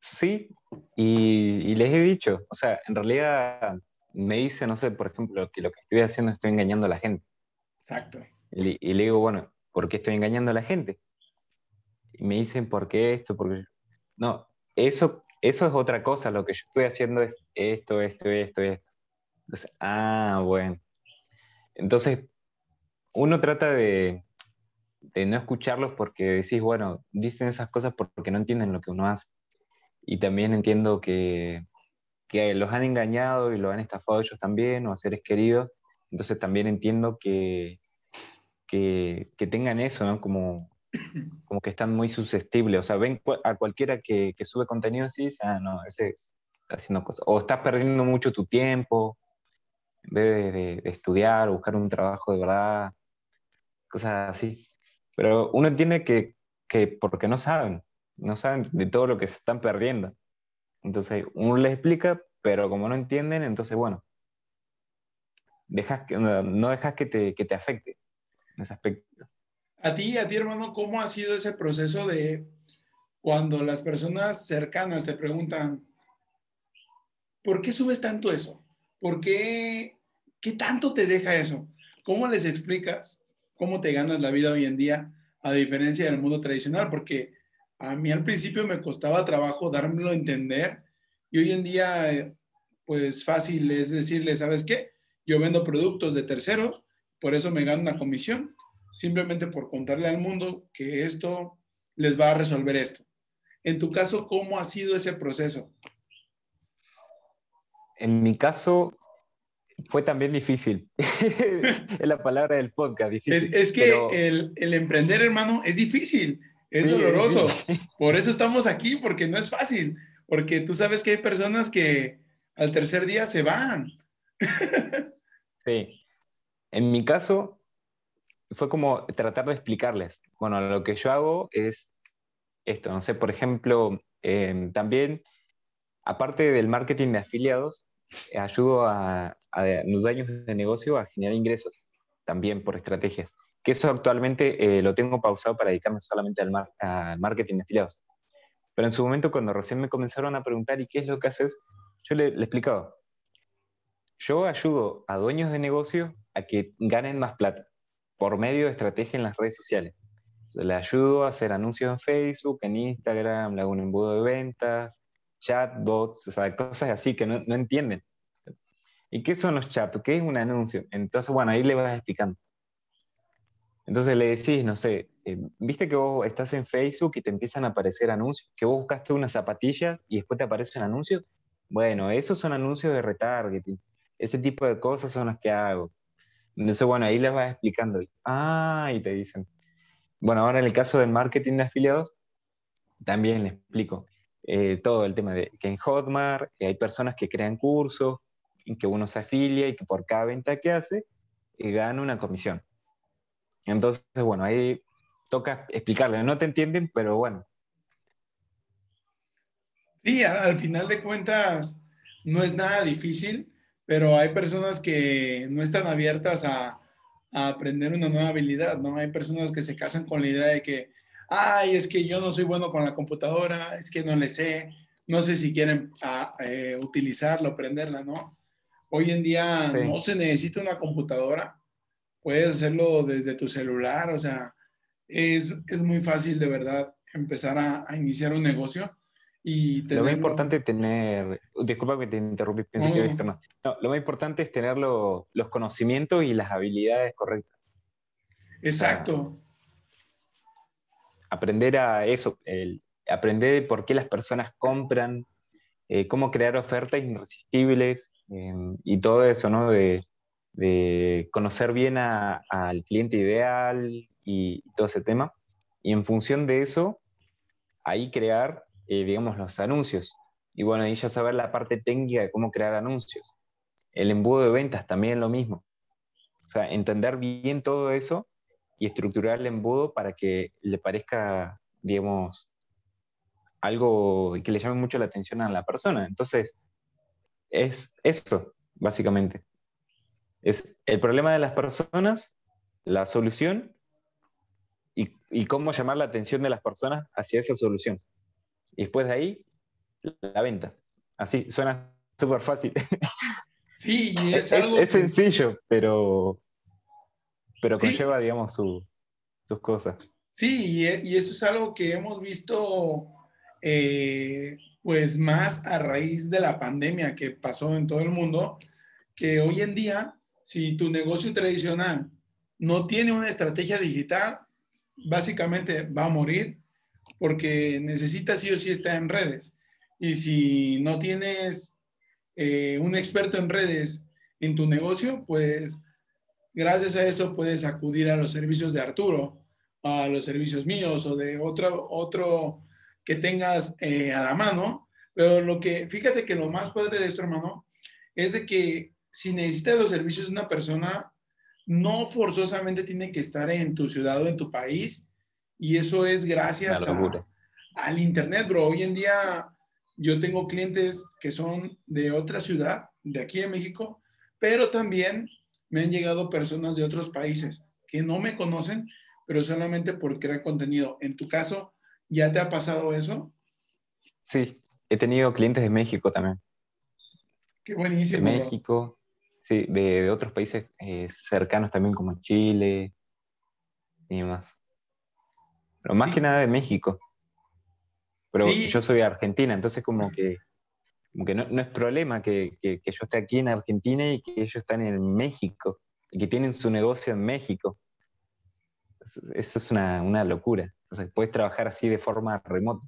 Sí, y, les he dicho, o sea, en realidad me dice, no sé, por ejemplo, que lo que estoy haciendo estoy engañando a la gente. Exacto. Y, le digo, bueno, ¿por qué estoy engañando a la gente? Me dicen, ¿por qué esto? Porque... No, eso, eso es otra cosa, lo que yo estoy haciendo es esto, esto, esto, esto. Entonces, ah, bueno. Entonces, uno trata de, de no escucharlos porque decís, bueno, dicen esas cosas porque no entienden lo que uno hace. Y también entiendo que, que los han engañado y los han estafado ellos también, o a seres queridos. Entonces también entiendo que, que, que tengan eso, ¿no? Como, como que están muy susceptibles. O sea, ven a cualquiera que, que sube contenido así dicen, ah, no, ese está haciendo cosas. O estás perdiendo mucho tu tiempo en vez de, de, estudiar, buscar un trabajo de verdad, cosas así. Pero uno entiende que, que porque no saben, no saben de todo lo que se están perdiendo. Entonces, uno les explica, pero como no entienden, entonces, bueno, dejas que, no dejas que te, que te afecte en ese aspecto. A ti, a ti, hermano, ¿cómo ha sido ese proceso de cuando las personas cercanas te preguntan, ¿por qué subes tanto eso? ¿Por qué, qué tanto te deja eso? ¿Cómo les explicas cómo te ganas la vida hoy en día a diferencia del mundo tradicional? Porque a mí al principio me costaba trabajo dármelo a entender y hoy en día, pues fácil es decirle, ¿sabes qué? Yo vendo productos de terceros, por eso me gano una comisión, simplemente por contarle al mundo que esto les va a resolver esto. En tu caso, ¿cómo ha sido ese proceso? En mi caso, fue también difícil. es la palabra del podcast, difícil. Es, que el, el, emprender, hermano, es difícil. Es doloroso. Por eso estamos aquí, porque no es fácil. Porque tú sabes que hay personas que al tercer día se van. sí. En mi caso, fue como tratar de explicarles. Bueno, lo que yo hago es esto. No sé, por ejemplo, em, también, aparte del marketing de afiliados, ayudo a, a dueños de negocio a generar ingresos, también por estrategias que eso actualmente eh, lo tengo pausado para dedicarme solamente al, marketing de afiliados. Pero en su momento, cuando recién me comenzaron a preguntar, ¿y qué es lo que haces? Yo le, explicaba, yo ayudo a dueños de negocio a que ganen más plata por medio de estrategia en las redes sociales. le ayudo a hacer anuncios en Facebook, en Instagram, le hago un embudo de ventas, chatbots, o sea, cosas así que no, no entienden. ¿Y qué son los chats? ¿Qué es un anuncio? Entonces, bueno, ahí le vas explicando. Entonces le decís, no sé, eh, viste que vos estás en Facebook y te empiezan a aparecer anuncios, que vos buscaste unas zapatillas y después te aparece un anuncio. Bueno, esos son anuncios de retargeting. Ese tipo de cosas son las que hago. Entonces, bueno, ahí les vas explicando. Ah, y te dicen. Bueno, ahora en el caso del marketing de afiliados, también les explico eh, todo el tema de que en Hotmart hay personas que crean cursos, en que uno se afilia y que por cada venta que hace, eh, gana una comisión. Entonces, bueno, ahí toca explicarle. No te entienden, pero bueno. Sí, al final de cuentas no es nada difícil, pero hay personas que no están abiertas a, aprender una nueva habilidad, ¿no? Hay personas que se casan con la idea de que, ay, es que yo no soy bueno con la computadora, es que no le sé, no sé si quieren ah, eh, utilizarlo, aprenderla, ¿no? Hoy en día no se necesita una computadora puedes hacerlo desde tu celular, o sea, es, es muy fácil de verdad empezar a, a iniciar un negocio. Y Lo más importante es tener, disculpa que te interrumpí, pensé que viste más. No, lo más importante es tener los conocimientos y las habilidades correctas. Exacto. aprender a eso, el, aprender por qué las personas compran, eh, cómo crear ofertas irresistibles eh, y todo eso, ¿no? De, de conocer bien al cliente ideal y, todo ese tema. Y en función de eso, ahí crear, eh, digamos, los anuncios. Y bueno, ahí ya saber la parte técnica de cómo crear anuncios. El embudo de ventas también lo mismo. O sea, entender bien todo eso y estructurar el embudo para que le parezca, digamos, algo que le llame mucho la atención a la persona. Entonces, es eso, básicamente. Es el problema de las personas, la solución y cómo llamar la atención de las personas hacia esa solución. Y después de ahí, la venta. Así, suena súper fácil. Sí, es algo. Es, sencillo, pero, pero conlleva, digamos, sus cosas. Sí, y, y, eso es algo que hemos visto, eh, pues más a raíz de la pandemia que pasó en todo el mundo, que hoy en día, si tu negocio tradicional no tiene una estrategia digital, básicamente va a morir porque necesita sí o sí estar en redes. Y si no tienes eh, un experto en redes en tu negocio, pues gracias a eso puedes acudir a los servicios de Arturo, a los servicios míos o de otro, otro que tengas eh, a la mano. Pero lo que, fíjate que lo más padre de esto, hermano, es de que si necesitas los servicios de una persona, no forzosamente tiene que estar en tu ciudad o en tu país. Y eso es gracias al Internet, bro. Hoy en día yo tengo clientes que son de otra ciudad, de aquí en México, pero también me han llegado personas de otros países que no me conocen, pero solamente por crear contenido. En tu caso, ¿ya te ha pasado eso? Sí, he tenido clientes de México también. Qué buenísimo. De México, sí, de, otros países eh, cercanos también como Chile y demás. Pero más que nada de México. Pero yo soy de Argentina, entonces como que, como que no, es problema que, que, yo esté aquí en Argentina y que ellos están en México y que tienen su negocio en México. Eso, es una, una, locura. Entonces puedes trabajar así de forma remota.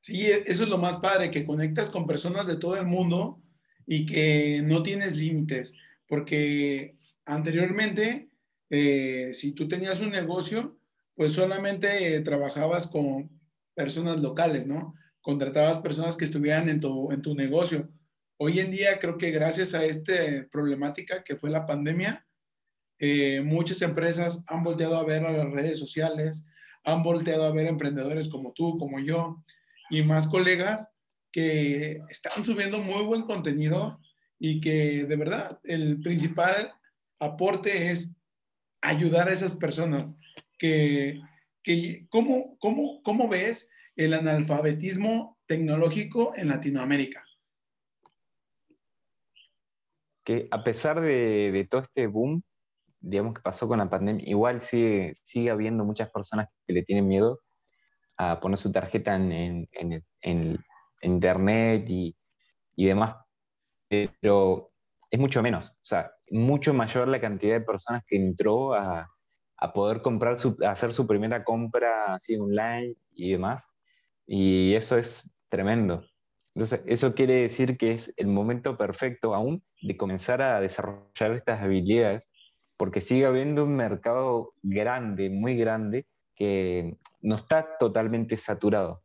Sí, e, eso es lo más padre, que conectas con personas de todo el mundo y que no tienes límites, porque anteriormente, eh, si tú tenías un negocio, pues solamente eh, trabajabas con personas locales, ¿no? Contratabas personas que estuvieran en tu, en tu negocio. Hoy en día creo que gracias a esta problemática que fue la pandemia, eh, muchas empresas han volteado a ver a las redes sociales, han volteado a ver emprendedores como tú, como yo y más colegas que están subiendo muy buen contenido y que de verdad el principal aporte es ayudar a esas personas que ¿cómo, cómo, ¿cómo ves el analfabetismo tecnológico en Latinoamérica? Que a pesar de, de, todo este boom, digamos que pasó con la pandemia, igual sigue, sigue habiendo muchas personas que le tienen miedo a poner su tarjeta en, en, en, internet y, y, demás, pero es mucho menos, o sea, mucho mayor la cantidad de personas que entró a, a poder comprar su, hacer su primera compra así online y demás. Y eso es tremendo. Entonces, eso quiere decir que es el momento perfecto aún de comenzar a desarrollar estas habilidades, porque sigue habiendo un mercado grande, muy grande, que no está totalmente saturado.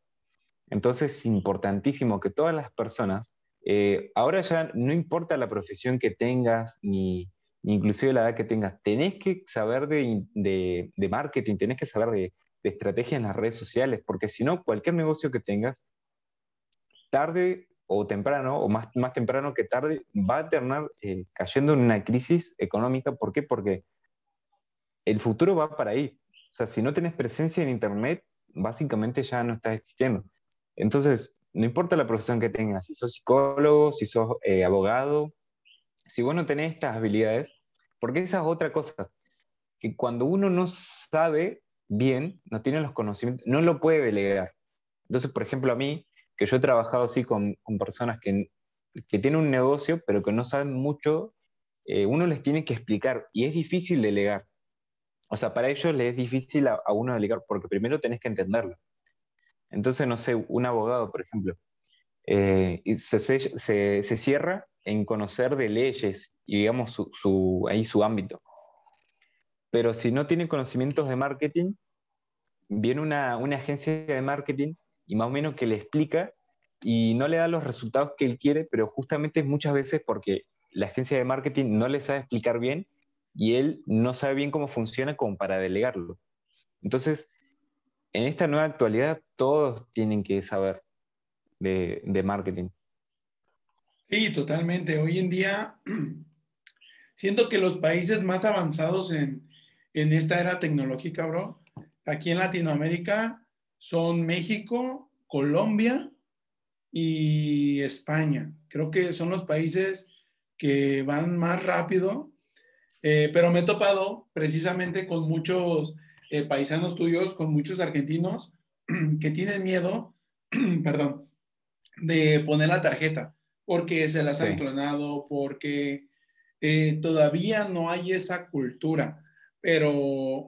Entonces, es importantísimo que todas las personas, eh, ahora ya no importa la profesión que tengas, ni, inclusive la edad que tengas, tenés que saber de, marketing, tenés que saber de, estrategia en las redes sociales, porque si no, cualquier negocio que tengas, tarde o temprano, o más, más temprano que tarde, va a terminar eh, cayendo en una crisis económica. ¿Por qué? Porque el futuro va para ahí. O sea, si no tenés presencia en Internet, básicamente ya no estás existiendo. Entonces, no importa la profesión que tengas, si sos psicólogo, si sos eh, abogado, si vos no tenés estas habilidades, porque esa es otra cosa, que cuando uno no sabe bien, no tiene los conocimientos, no lo puede delegar. Entonces, por ejemplo, a mí, que yo he trabajado así con, personas que, que, tienen un negocio, pero que no saben mucho, eh, uno les tiene que explicar y es difícil delegar. O sea, para ellos les es difícil a, uno delegar, porque primero tenés que entenderlo. Entonces, no sé, un abogado, por ejemplo, eh, se, se, se, cierra en conocer de leyes y digamos su, ahí su ámbito. Pero si no tiene conocimientos de marketing, viene una, una agencia de marketing y más o menos que le explica y no le da los resultados que él quiere, pero justamente muchas veces porque la agencia de marketing no le sabe explicar bien y él no sabe bien cómo funciona como para delegarlo. Entonces, en esta nueva actualidad, todos tienen que saber de, de marketing. Sí, totalmente. Hoy en día, siento que los países más avanzados en, en esta era tecnológica, bro, aquí en Latinoamérica son México, Colombia y España. Creo que son los países que van más rápido, eh, pero me he topado precisamente con muchos eh, paisanos tuyos, con muchos argentinos que tienen miedo, perdón, de poner la tarjeta, porque se las han clonado, porque eh, todavía no hay esa cultura, pero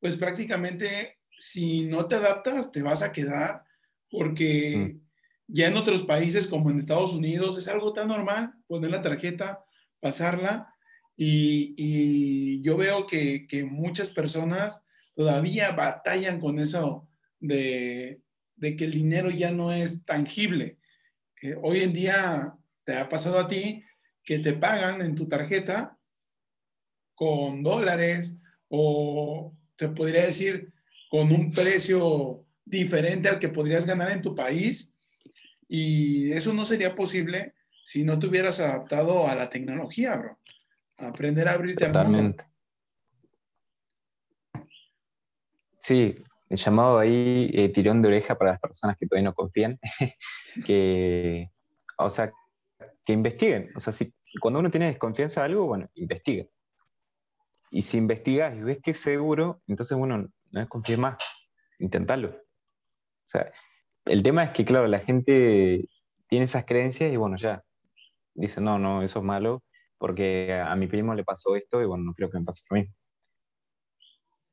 pues prácticamente si no te adaptas, te vas a quedar, porque mm. ya en otros países como en Estados Unidos es algo tan normal poner la tarjeta, pasarla, y, yo veo que, muchas personas todavía batallan con eso de, que el dinero ya no es tangible. Eh, hoy en día te ha pasado a ti que te pagan en tu tarjeta con dólares o te podría decir con un precio diferente al que podrías ganar en tu país. Y eso no sería posible si no te hubieras adaptado a la tecnología, bro. Aprender a abrirte Totalmente. Sí, el llamado ahí eh, tirón de oreja para las personas que todavía no confían, que, o sea, que investiguen. O sea, si, cuando uno tiene desconfianza de algo, bueno, investiga. Y si investigas y ves que es seguro, entonces uno no desconfíe más, intentarlo. O sea, el tema es que, claro, la gente tiene esas creencias y bueno, ya, dice, no, no, eso es malo, porque a mi primo le pasó esto y bueno, no creo que me pase a mí.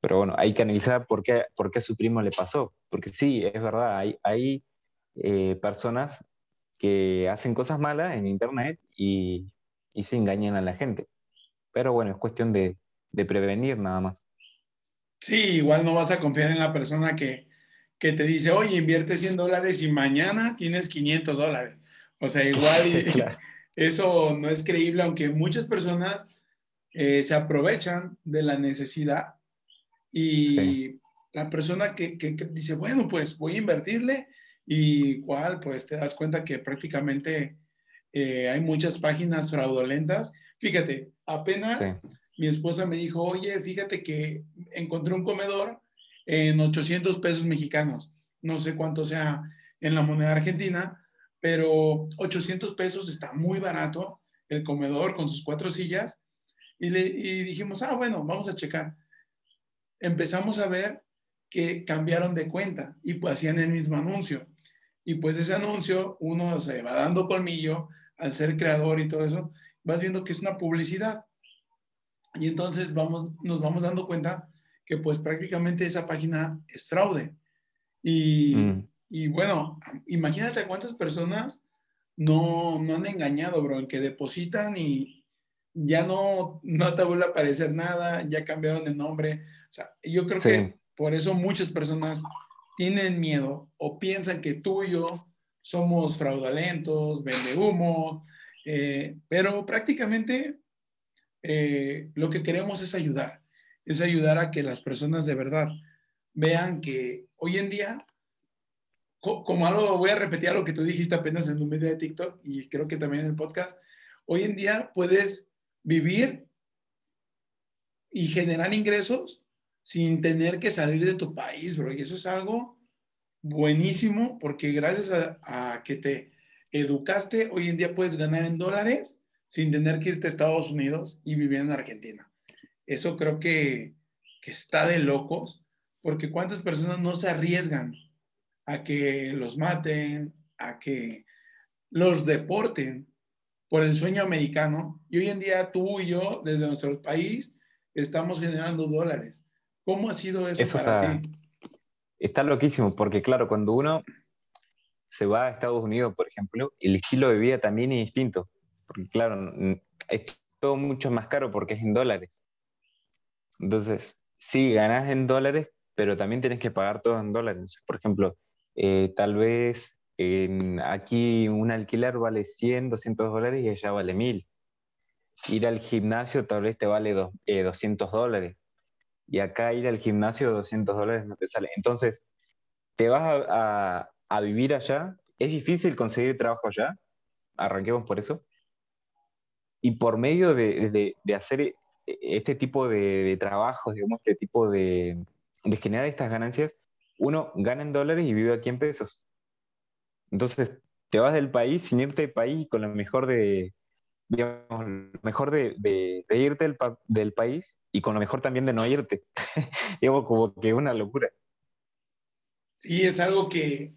Pero bueno, hay que analizar por qué, por qué a su primo le pasó. Porque sí, es verdad, hay, hay eh, personas que hacen cosas malas en Internet y, y se engañan a la gente. Pero bueno, es cuestión de, de prevenir nada más. Sí, igual no vas a confiar en la persona que, que te dice, oye, invierte 100 dólares y mañana tienes 500 dólares. O sea, igual eso no es creíble, aunque muchas personas eh, se aprovechan de la necesidad y la persona que, que, dice, bueno, pues voy a invertirle y igual, pues te das cuenta que prácticamente eh, hay muchas páginas fraudulentas. Fíjate, apenas mi esposa me dijo, oye, fíjate que encontré un comedor en 800 pesos mexicanos. No sé cuánto sea en la moneda argentina, pero 800 pesos está muy barato el comedor con sus cuatro sillas. Y, le, dijimos, ah, bueno, vamos a checar. Empezamos a ver que cambiaron de cuenta y pues hacían el mismo anuncio. Y pues ese anuncio, uno se va dando colmillo al ser creador y todo eso, vas viendo que es una publicidad. Y entonces vamos, nos vamos dando cuenta que pues prácticamente esa página es fraude. Y, mm. Y bueno, imagínate cuántas personas no, no han engañado, bro, en que depositan y ya no, no te vuelve a aparecer nada, ya cambiaron de nombre. Sea, yo creo que por eso muchas personas tienen miedo o piensan que tú y yo somos fraudulentos, vende humo, eh, pero prácticamente eh, lo que queremos es ayudar, es ayudar a que las personas de verdad vean que hoy en día como algo, voy a repetir algo que tú dijiste apenas en un video de TikTok y creo que también en el podcast, hoy en día puedes vivir y generar ingresos sin tener que salir de tu país, bro. Y eso es algo buenísimo porque gracias a, que te educaste, hoy en día puedes ganar en dólares sin tener que irte a Estados Unidos y vivir en Argentina. Eso creo que, que está de locos porque cuántas personas no se arriesgan a que los maten, a que los deporten por el sueño americano. Y hoy en día tú y yo, desde nuestro país, estamos generando dólares. ¿Cómo ha sido eso, para ti? Está loquísimo, porque claro, cuando uno se va a Estados Unidos, por ejemplo, el estilo de vida también es distinto. Porque claro, es todo mucho más caro porque es en dólares. Entonces, sí, ganas en dólares, pero también tienes que pagar todo en dólares. Por ejemplo, eh, tal vez aquí un alquiler vale 100, 200 dólares y allá vale 1000. ir al gimnasio tal vez te vale 200 eh, dólares. Y acá ir al gimnasio 200 dólares no te sale. Entonces, te vas a, vivir allá. Es difícil conseguir trabajo allá. Arranquemos por eso. Y por medio de, hacer e, este tipo de, trabajos, digamos, este tipo de, de generar estas ganancias, uno gana en dólares y vive aquí en pesos. Entonces, te vas del país sin irte del país con lo mejor de, digamos, mejor de, de, irte del, país y con lo mejor también de no irte. digamos, como que una locura. Sí, es algo que,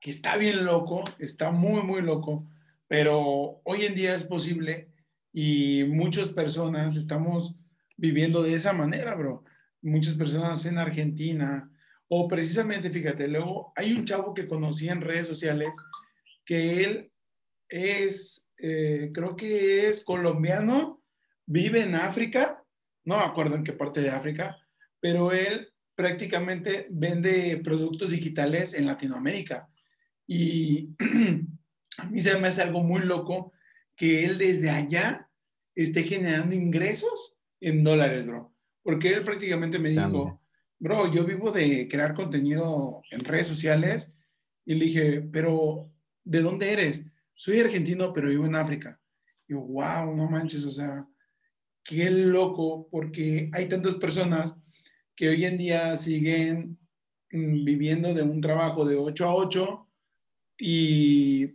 que está bien loco, está muy, muy loco, pero hoy en día es posible y muchas personas estamos viviendo de esa manera, bro. Muchas personas en Argentina, o precisamente, fíjate, luego hay un chavo que conocí en redes sociales que él es, eh, creo que es colombiano, vive en África, no me acuerdo en qué parte de África, pero él prácticamente vende productos digitales en Latinoamérica. Y a mí se me hace algo muy loco que él desde allá esté generando ingresos en dólares, bro. Porque él prácticamente me dijo, bro, yo vivo de crear contenido en redes sociales. Y le dije, pero ¿de dónde eres? Soy argentino, pero vivo en África. Y yo, wow, no manches, o sea, qué loco, porque hay tantas personas que hoy en día siguen mm, viviendo de un trabajo de 8 a 8 y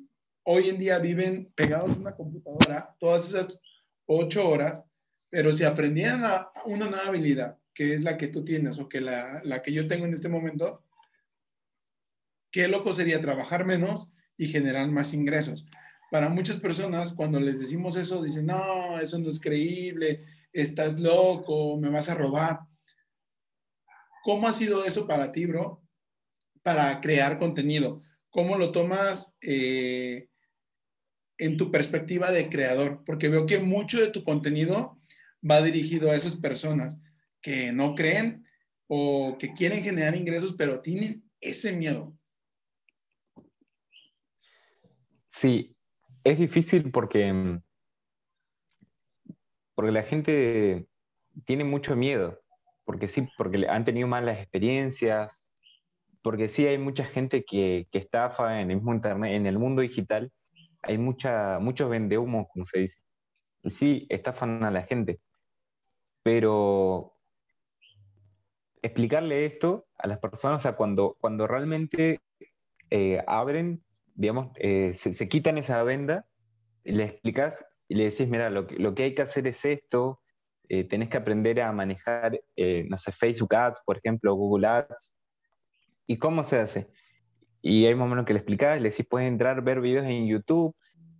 hoy en día viven pegados a una computadora todas esas 8 horas, pero si aprendieran una nueva habilidad, que es la que tú tienes o que la, la que yo tengo en este momento, qué loco sería trabajar menos y generar más ingresos. Para muchas personas, cuando les decimos eso, dicen, no, eso no es creíble, estás loco, me vas a robar. ¿Cómo ha sido eso para ti, bro? Para crear contenido. ¿Cómo lo tomas eh, en tu perspectiva de creador? Porque veo que mucho de tu contenido va dirigido a esas personas que no creen o que quieren generar ingresos, pero tienen ese miedo. Sí, es difícil porque, porque la gente tiene mucho miedo, porque sí, porque han tenido malas experiencias, porque sí hay mucha gente que, que estafa en el mismo internet, en el mundo digital, hay mucha, muchos vendehumos, como se dice, y sí, estafan a la gente, pero explicarle esto a las personas, o sea, cuando, cuando realmente eh, abren, digamos, eh, se, quitan esa venda, le explicas y le decís, mira, lo que, lo que hay que hacer es esto, eh, tenés que aprender a manejar, no sé, Facebook Ads, por ejemplo, Google Ads. ¿Y cómo se hace? Y hay momentos que le explicas, le decís, puedes entrar, ver videos en YouTube,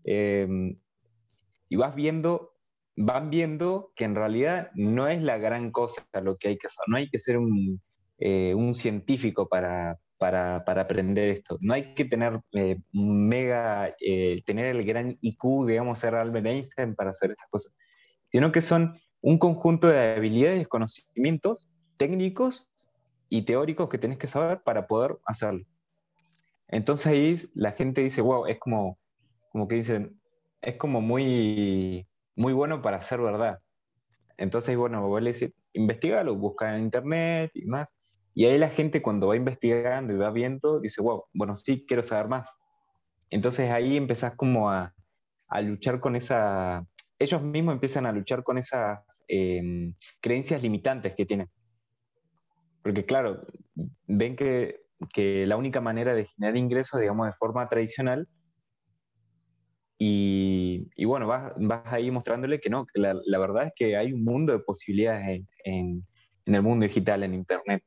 y vas viendo van viendo que en realidad no es la gran cosa lo que hay que hacer. No hay que ser un, eh, científico para, para, aprender esto. No hay que tener eh, mega, eh, tener el gran IQ, digamos, ser Albert Einstein para hacer estas cosas, sino que son un conjunto de habilidades, conocimientos técnicos y teóricos que tenés que saber para poder hacerlo. Entonces ahí la gente dice, wow, es como, como que dicen, es como muy, muy bueno para ser verdad. Entonces, bueno, vos le decís, investigalo, busca en internet y más. Y ahí la gente cuando va investigando y va viendo, dice, wow, bueno, sí, quiero saber más. Entonces ahí empezás como a, luchar con esa, ellos mismos empiezan a luchar con esas em, creencias limitantes que tienen. Porque claro, ven que, que la única manera de generar ingresos, digamos, de forma tradicional, y, bueno, vas, vas, ahí mostrándole que no, que la, verdad es que hay un mundo de posibilidades en, en, el mundo digital, en Internet.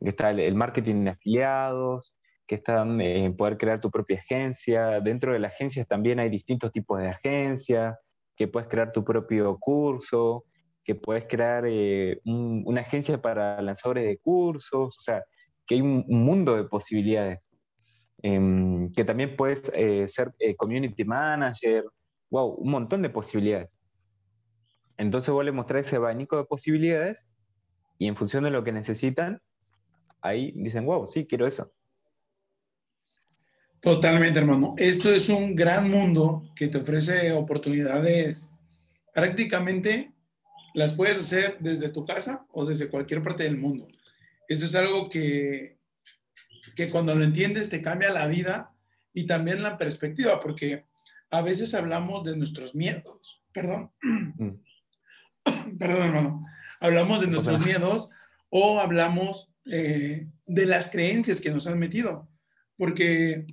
Que está el, marketing de afiliados, que está en poder crear tu propia agencia. Dentro de las agencias también hay distintos tipos de agencias, que puedes crear tu propio curso, que puedes crear eh, una agencia para lanzadores de cursos, o sea, que hay un mundo de posibilidades. Em, que también puedes eh, ser eh, community manager, wow, un montón de posibilidades. Entonces vos le mostrás ese abanico de posibilidades y en función de lo que necesitan, ahí dicen, wow, sí, quiero eso. Totalmente, hermano. Esto es un gran mundo que te ofrece oportunidades prácticamente las puedes hacer desde tu casa o desde cualquier parte del mundo. Eso es algo que, que cuando lo entiendes te cambia la vida y también la perspectiva, porque a veces hablamos de nuestros miedos, perdón, mm. perdón hermano, hablamos de nuestros miedos o hablamos eh, de las creencias que nos han metido, porque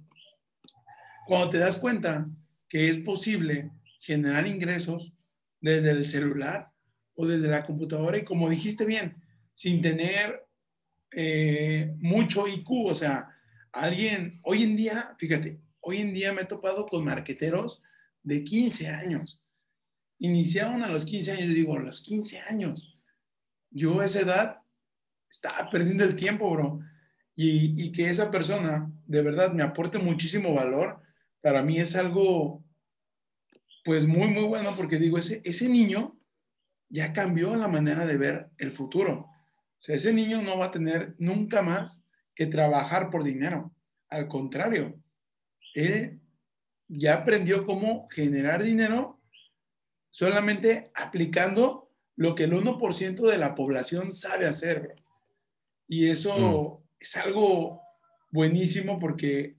cuando te das cuenta que es posible generar ingresos desde el celular o desde la computadora y como dijiste bien, sin tener eh, mucho IQ, o sea, alguien, hoy en día, fíjate, hoy en día me he topado con marqueteros de 15 años. Iniciaron a los 15 años, yo digo, a los 15 años. Yo a esa edad estaba perdiendo el tiempo, bro. Y, y, que esa persona de verdad me aporte muchísimo valor, para mí es algo, pues muy, muy bueno, porque digo, ese, ese niño ya cambió la manera de ver el futuro. O sea, ese niño no va a tener nunca más que trabajar por dinero. Al contrario, él ya aprendió cómo generar dinero solamente aplicando lo que el 1% de la población sabe hacer. Y eso mm. es algo buenísimo porque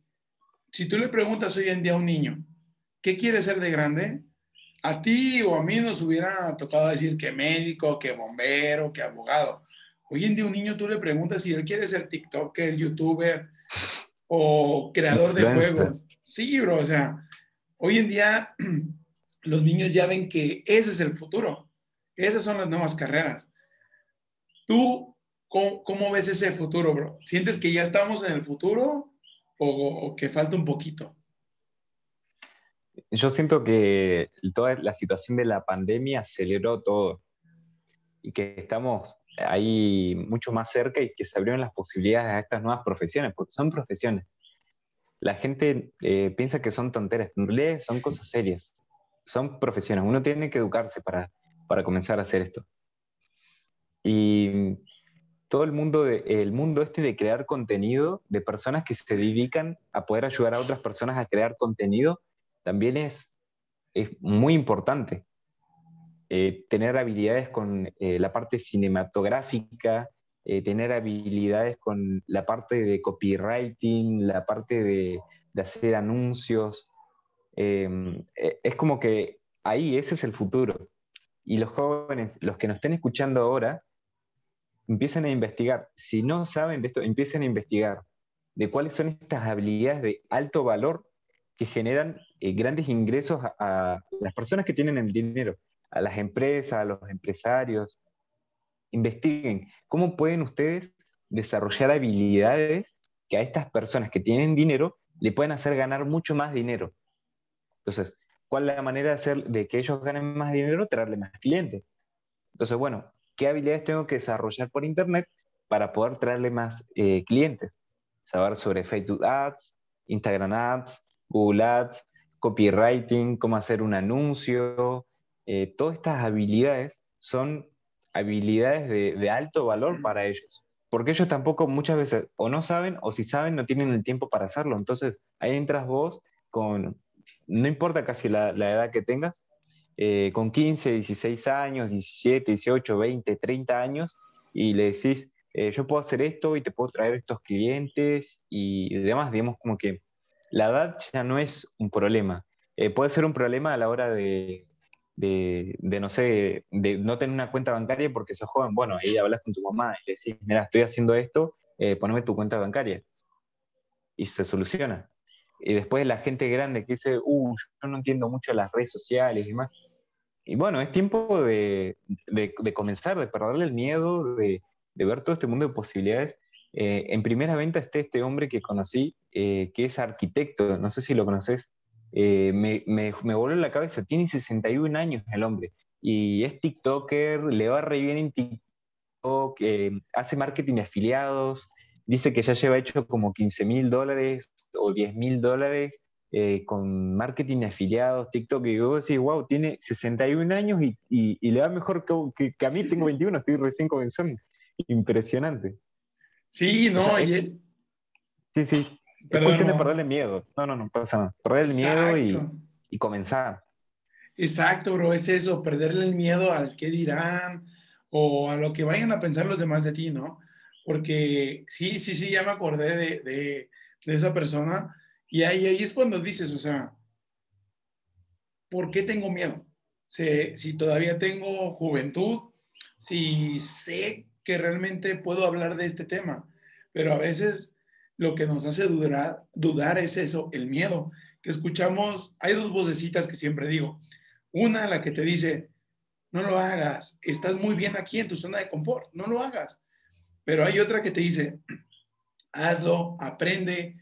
si tú le preguntas hoy en día a un niño, ¿qué quiere ser de grande? A ti o a mí nos hubiera tocado decir que médico, que bombero, que abogado. Hoy en día un niño tú le preguntas si él quiere ser TikToker, YouTuber o creador de juegos. Sí, bro, o sea, hoy en día los niños ya ven que ese es el futuro. Esas son las nuevas carreras. ¿Tú cómo, ves ese futuro, bro? ¿Sientes que ya estamos en el futuro o que falta un poquito? Yo siento que toda la situación de la pandemia aceleró todo y que estamos ahí mucho más cerca y que se abrieron las posibilidades a estas nuevas profesiones, porque son profesiones. La gente eh, piensa que son tonteras, en son cosas serias, son profesiones. Uno tiene que educarse para, para comenzar a hacer esto. Y todo el mundo, el mundo este de crear contenido, de personas que se dedican a poder ayudar a otras personas a crear contenido, también es, es muy importante. Eh, tener habilidades con eh, la parte cinematográfica, eh, tener habilidades con la parte de copywriting, la parte de, de hacer anuncios. Es como que ahí ese es el futuro. Y los jóvenes, los que nos estén escuchando ahora, empiecen a investigar. Si no saben de esto, empiecen a investigar de cuáles son estas habilidades de alto valor que generan grandes ingresos a, a, las personas que tienen el dinero a las empresas, a los empresarios, investiguen cómo pueden ustedes desarrollar habilidades que a estas personas que tienen dinero le pueden hacer ganar mucho más dinero. Entonces, ¿cuál es la manera de hacer de que ellos ganen más dinero? Traerle más clientes. Entonces, bueno, ¿qué habilidades tengo que desarrollar por Internet para poder traerle más eh, clientes? Saber sobre Facebook Ads, Instagram Ads, Google Ads, copywriting, cómo hacer un anuncio, eh, todas estas habilidades son habilidades de, alto valor para ellos, porque ellos tampoco muchas veces o no saben o si saben no tienen el tiempo para hacerlo. Entonces ahí entras vos con, no importa casi la, edad que tengas, eh, con 15, 16 años, 17, 18, 20, 30 años y le decís, eh, yo puedo hacer esto y te puedo traer estos clientes y demás, digamos como que la edad ya no es un problema. puede ser un problema a la hora de, de, no sé, de no tener una cuenta bancaria porque sos joven, bueno, ahí hablas con tu mamá y le decís, mira, estoy haciendo esto, eh, poneme tu cuenta bancaria. Y se soluciona. Y después la gente grande que dice, uh, yo no entiendo mucho las redes sociales y demás. Y bueno, es tiempo de, de, comenzar, de perderle el miedo, de, ver todo este mundo de posibilidades. Eh, en primera venta está este hombre que conocí, eh, que es arquitecto, no sé si lo conoces, eh, me, me, me, voló la cabeza. Tiene 61 años el hombre y es TikToker, le va re bien en TikTok, eh, hace marketing de afiliados, dice que ya lleva hecho como 15 mil dólares o 10 mil dólares eh, con marketing afiliados, TikTok, y vos decís, wow, tiene 61 años y, y, le va mejor que, que, a mí, tengo 21, estoy recién comenzando. Impresionante. Sí, no, Sí, sí, es cuestión de perderle miedo. No, no, no pasa nada. Perder el miedo y, y, comenzar. Exacto, bro, es eso, perderle el miedo al qué dirán o a lo que vayan a pensar los demás de ti, ¿no? Porque sí, sí, sí, ya me acordé de, de, esa persona. Y ahí, ahí es cuando dices, o sea, ¿por qué tengo miedo? Si, si todavía tengo juventud, si sé que realmente puedo hablar de este tema, pero a veces lo que nos hace dudar, dudar es eso, el miedo, que escuchamos, hay dos vocecitas que siempre digo, una la que te dice, no lo hagas, estás muy bien aquí en tu zona de confort, no lo hagas, pero hay otra que te dice, hazlo, aprende,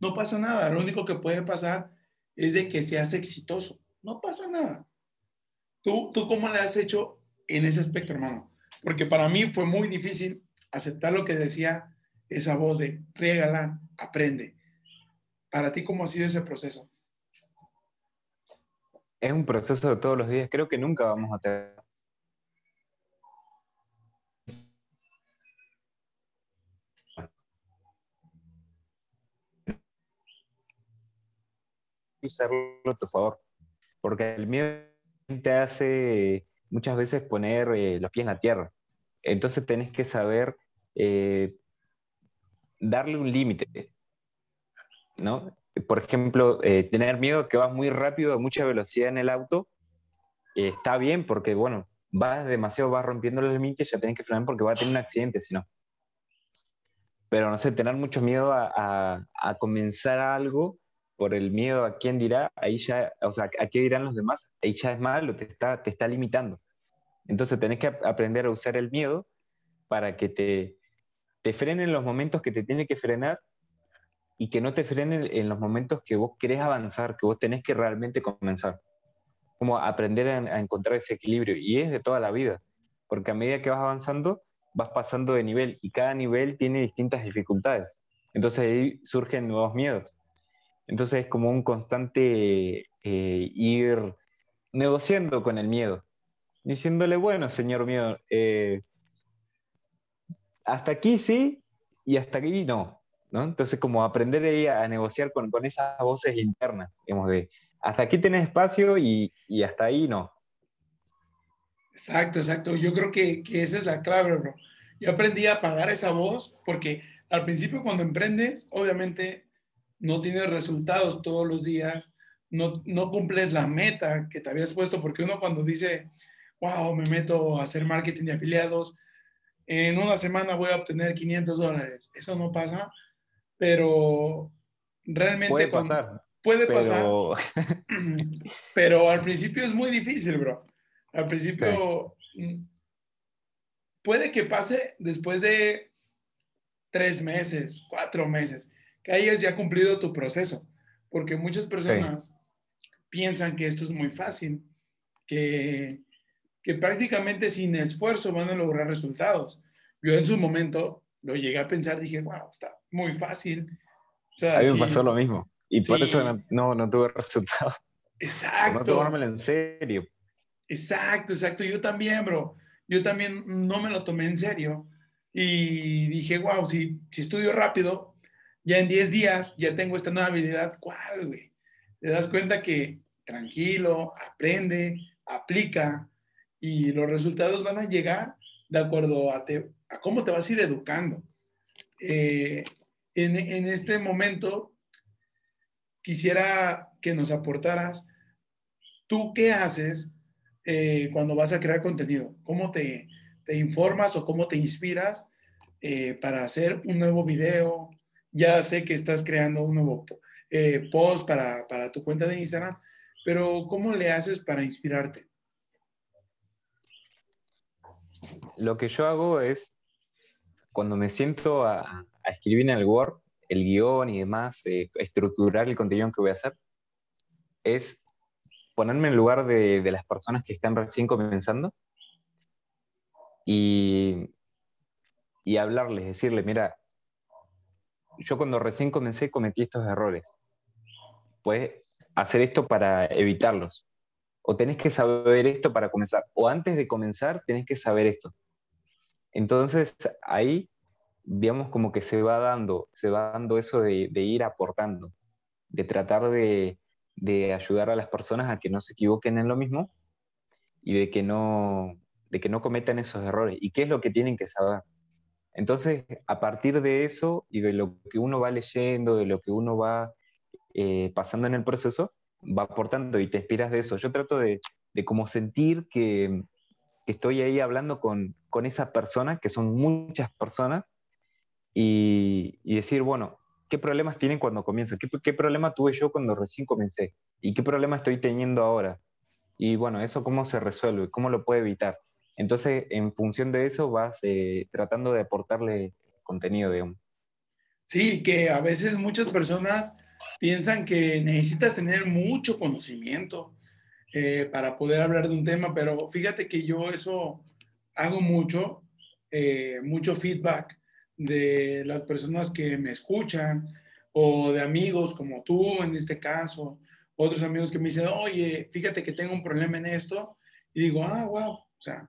no pasa nada, lo único que puede pasar es de que seas exitoso, no pasa nada. ¿Tú, tú cómo le has hecho en ese aspecto, hermano? Porque para mí fue muy difícil aceptar lo que decía esa voz de regala, aprende. Para ti, ¿cómo ha sido ese proceso? Es un proceso de todos los días. Creo que nunca vamos a tener usarlo a tu favor, porque el miedo te hace muchas veces poner eh, los pies en la tierra. Entonces tenés que saber eh, darle un límite, ¿no? Por ejemplo, eh, tener miedo que vas muy rápido a mucha velocidad en el auto, está bien porque, bueno, vas demasiado, vas rompiendo los límites, ya tenés que frenar porque va a tener un accidente, si no. Pero no sé, tener mucho miedo a, a comenzar algo por el miedo a quién dirá, ahí ya, o sea, a qué dirán los demás, ahí ya es malo, te está, te está limitando. Entonces tenés que aprender a usar el miedo para que te, te frenen en los momentos que te tiene que frenar y que no te frenen en los momentos que vos querés avanzar, que vos tenés que realmente comenzar. Como aprender a, a encontrar ese equilibrio. Y es de toda la vida, porque a medida que vas avanzando, vas pasando de nivel y cada nivel tiene distintas dificultades. Entonces ahí surgen nuevos miedos. Entonces es como un constante eh, ir negociando con el miedo, diciéndole, bueno, señor miedo, eh, hasta aquí sí y hasta aquí no. ¿no? Entonces como aprender a, negociar con, con, esas voces internas, digamos, de hasta aquí tenés espacio y, y hasta ahí no. Exacto, exacto. Yo creo que, que esa es la clave, bro. Yo aprendí a apagar esa voz porque al principio cuando emprendes, obviamente no tienes resultados todos los días, no, no cumples la meta que te habías puesto, porque uno cuando dice, wow, me meto a hacer marketing de afiliados, en una semana voy a obtener 500 dólares. Eso no pasa, pero realmente... Puede pasar. Puede pasar. Pero al principio es muy difícil, bro. Al principio mm, puede que pase después de tres meses, cuatro meses que hayas ya cumplido tu proceso, porque muchas personas piensan que esto es muy fácil, que, que prácticamente sin esfuerzo van a lograr resultados. Yo en su momento lo llegué a pensar, dije, wow, está muy fácil. a mí me pasó lo mismo y por eso no, no, tuve resultados. Exacto. no tomármelo en serio. Exacto, exacto. Yo también, bro. Yo también no me lo tomé en serio. Y dije, wow, si, si estudio rápido, ya en 10 días ya tengo esta nueva habilidad, ¿cuál, güey? Te das cuenta que tranquilo, aprende, aplica y los resultados van a llegar de acuerdo a, a cómo te vas a ir educando. Eh, en, en, este momento, quisiera que nos aportaras, ¿tú qué haces eh, cuando vas a crear contenido? ¿Cómo te, te informas o cómo te inspiras eh, para hacer un nuevo video, ya sé que estás creando un nuevo eh, post para, tu cuenta de Instagram, pero ¿cómo le haces para inspirarte? Lo que yo hago es, cuando me siento a, escribir en el Word, el guion y demás, eh, estructurar el contenido que voy a hacer, es ponerme en lugar de, de las personas que están recién comenzando y, y hablarles, decirle, mira, yo cuando recién comencé cometí estos errores. Puedes hacer esto para evitarlos. O tenés que saber esto para comenzar. O antes de comenzar tenés que saber esto. Entonces ahí, digamos, como que se va dando, se va dando eso de, ir aportando, de tratar de, de ayudar a las personas a que no se equivoquen en lo mismo y de que no, de que no cometan esos errores. ¿Y qué es lo que tienen que saber? Entonces, a partir de eso y de lo que uno va leyendo, de lo que uno va eh, pasando en el proceso, va aportando y te inspiras de eso. Yo trato de, de sentir que, estoy ahí hablando con, con, esa persona, que son muchas personas, y, decir, bueno, ¿qué problemas tienen cuando comienzan? ¿Qué, ¿Qué problema tuve yo cuando recién comencé? ¿Y qué problema estoy teniendo ahora? Y bueno, eso cómo se resuelve, cómo lo puede evitar. Entonces, en función de eso, vas eh, tratando de aportarle contenido, digamos. Sí, que a veces muchas personas piensan que necesitas tener mucho conocimiento eh, para poder hablar de un tema, pero fíjate que yo eso hago mucho, eh, mucho feedback de las personas que me escuchan o de amigos como tú en este caso, otros amigos que me dicen, oye, fíjate que tengo un problema en esto, y digo, ah, wow, o sea,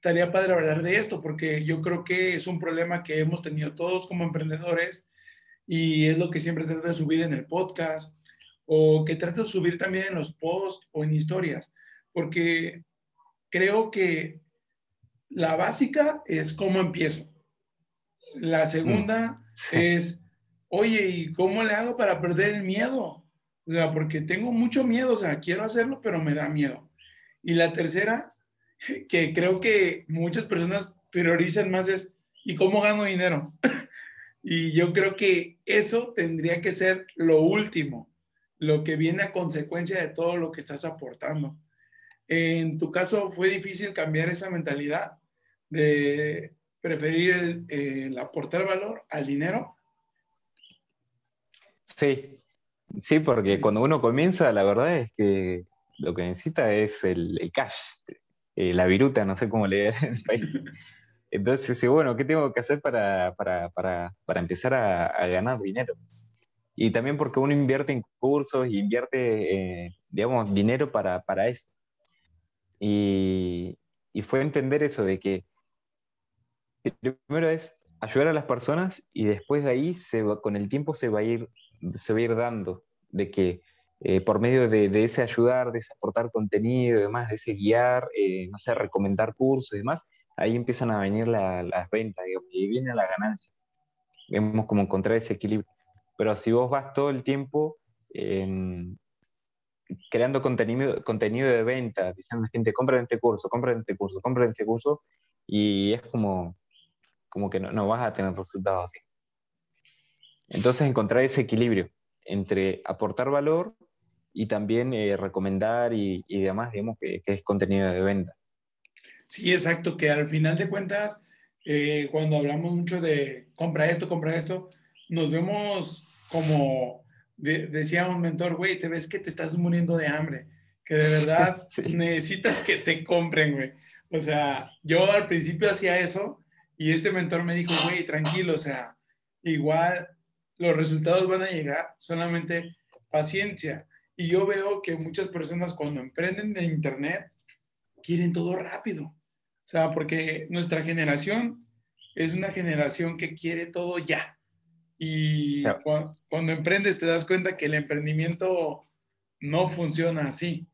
estaría padre hablar de esto porque yo creo que es un problema que hemos tenido todos como emprendedores y es lo que siempre trato de subir en el podcast o que trato de subir también en los posts o en historias, porque creo que la básica es cómo empiezo. La segunda mm. es, oye, ¿y cómo le hago para perder el miedo? O sea, porque tengo mucho miedo, o sea, quiero hacerlo, pero me da miedo. Y la tercera que creo que muchas personas priorizan más es, ¿y cómo gano dinero? y yo creo que eso tendría que ser lo último, lo que viene a consecuencia de todo lo que estás aportando. En tu caso, ¿fue difícil cambiar esa mentalidad de preferir el, aportar valor al dinero? Sí, sí, porque cuando uno comienza, la verdad es que lo que necesita es el, el cash, eh, la viruta, no sé cómo leer en el país. Entonces, bueno, ¿qué tengo que hacer para, para, para, para empezar a, ganar dinero? Y también porque uno invierte en cursos y invierte, eh, digamos, dinero para, para eso. Y, y, fue entender eso de que primero es ayudar a las personas y después de ahí se con el tiempo se va a ir, se va a ir dando de que eh, por medio de, ese ayudar, de ese aportar contenido y demás, de ese guiar, eh, no sé, recomendar cursos y demás, ahí empiezan a venir las ventas, y viene la ganancia. Vemos como encontrar ese equilibrio. Pero si vos vas todo el tiempo creando contenido, contenido de venta, diciendo a la gente, compra este curso, compra este curso, compra este curso, y es como, como que no, no vas a tener resultados así. Entonces encontrar ese equilibrio entre aportar valor y también eh, recomendar y, y, demás, digamos, que, es contenido de venta. Sí, exacto, que al final de cuentas, eh, cuando hablamos mucho de compra esto, compra esto, nos vemos como decía un mentor, güey, te ves que te estás muriendo de hambre, que de verdad necesitas que te compren, güey. O sea, yo al principio hacía eso y este mentor me dijo, güey, tranquilo, o sea, igual los resultados van a llegar, solamente paciencia. Y yo veo que muchas personas cuando emprenden de Internet quieren todo rápido. O sea, porque nuestra generación es una generación que quiere todo ya. Y cuando, emprendes te das cuenta que el emprendimiento no funciona así.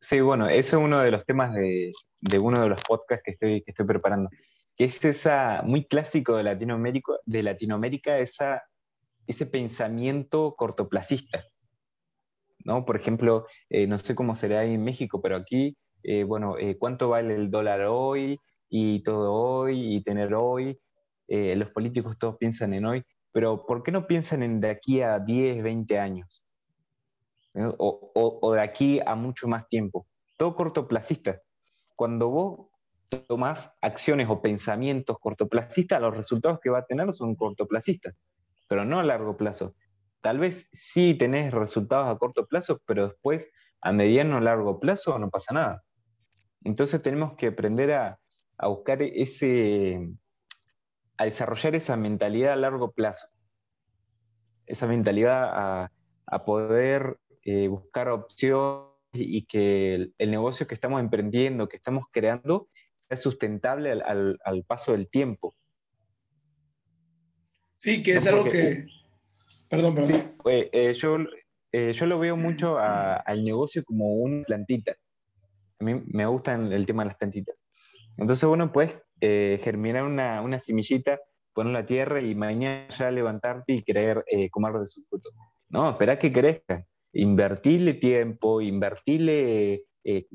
Sí, bueno, ese es uno de los temas de, de uno de los podcasts que estoy, que estoy preparando, que es esa, muy clásico de Latinoamérica, de Latinoamérica esa ese pensamiento cortoplacista. ¿no? Por ejemplo, eh, no sé cómo será ahí en México, pero aquí, eh, bueno, eh, ¿cuánto vale el dólar hoy? Y todo hoy, y tener hoy. los políticos todos piensan en hoy, pero ¿por qué no piensan en de aquí a 10, 20 años? O, o, de aquí a mucho más tiempo. Todo cortoplacista. Cuando vos tomás acciones o pensamientos cortoplacistas, los resultados que va a tener son cortoplacistas pero no a largo plazo. Tal vez sí tenés resultados a corto plazo, pero después a mediano o largo plazo no pasa nada. Entonces tenemos que aprender a, buscar ese, a desarrollar esa mentalidad a largo plazo, esa mentalidad a, poder eh, buscar opciones y que el, negocio que estamos emprendiendo, que estamos creando, sea sustentable al paso del tiempo. Sí, que es algo que... Perdón, perdón. Eh, yo eh, yo lo veo mucho al negocio como una plantita. A mí me gusta el tema de las plantitas. Entonces, bueno, pues germinar una, una semillita, ponerla la tierra y mañana ya levantarte y querer eh, comer de su fruto. No, espera que crezca. Invertirle tiempo, invertirle eh,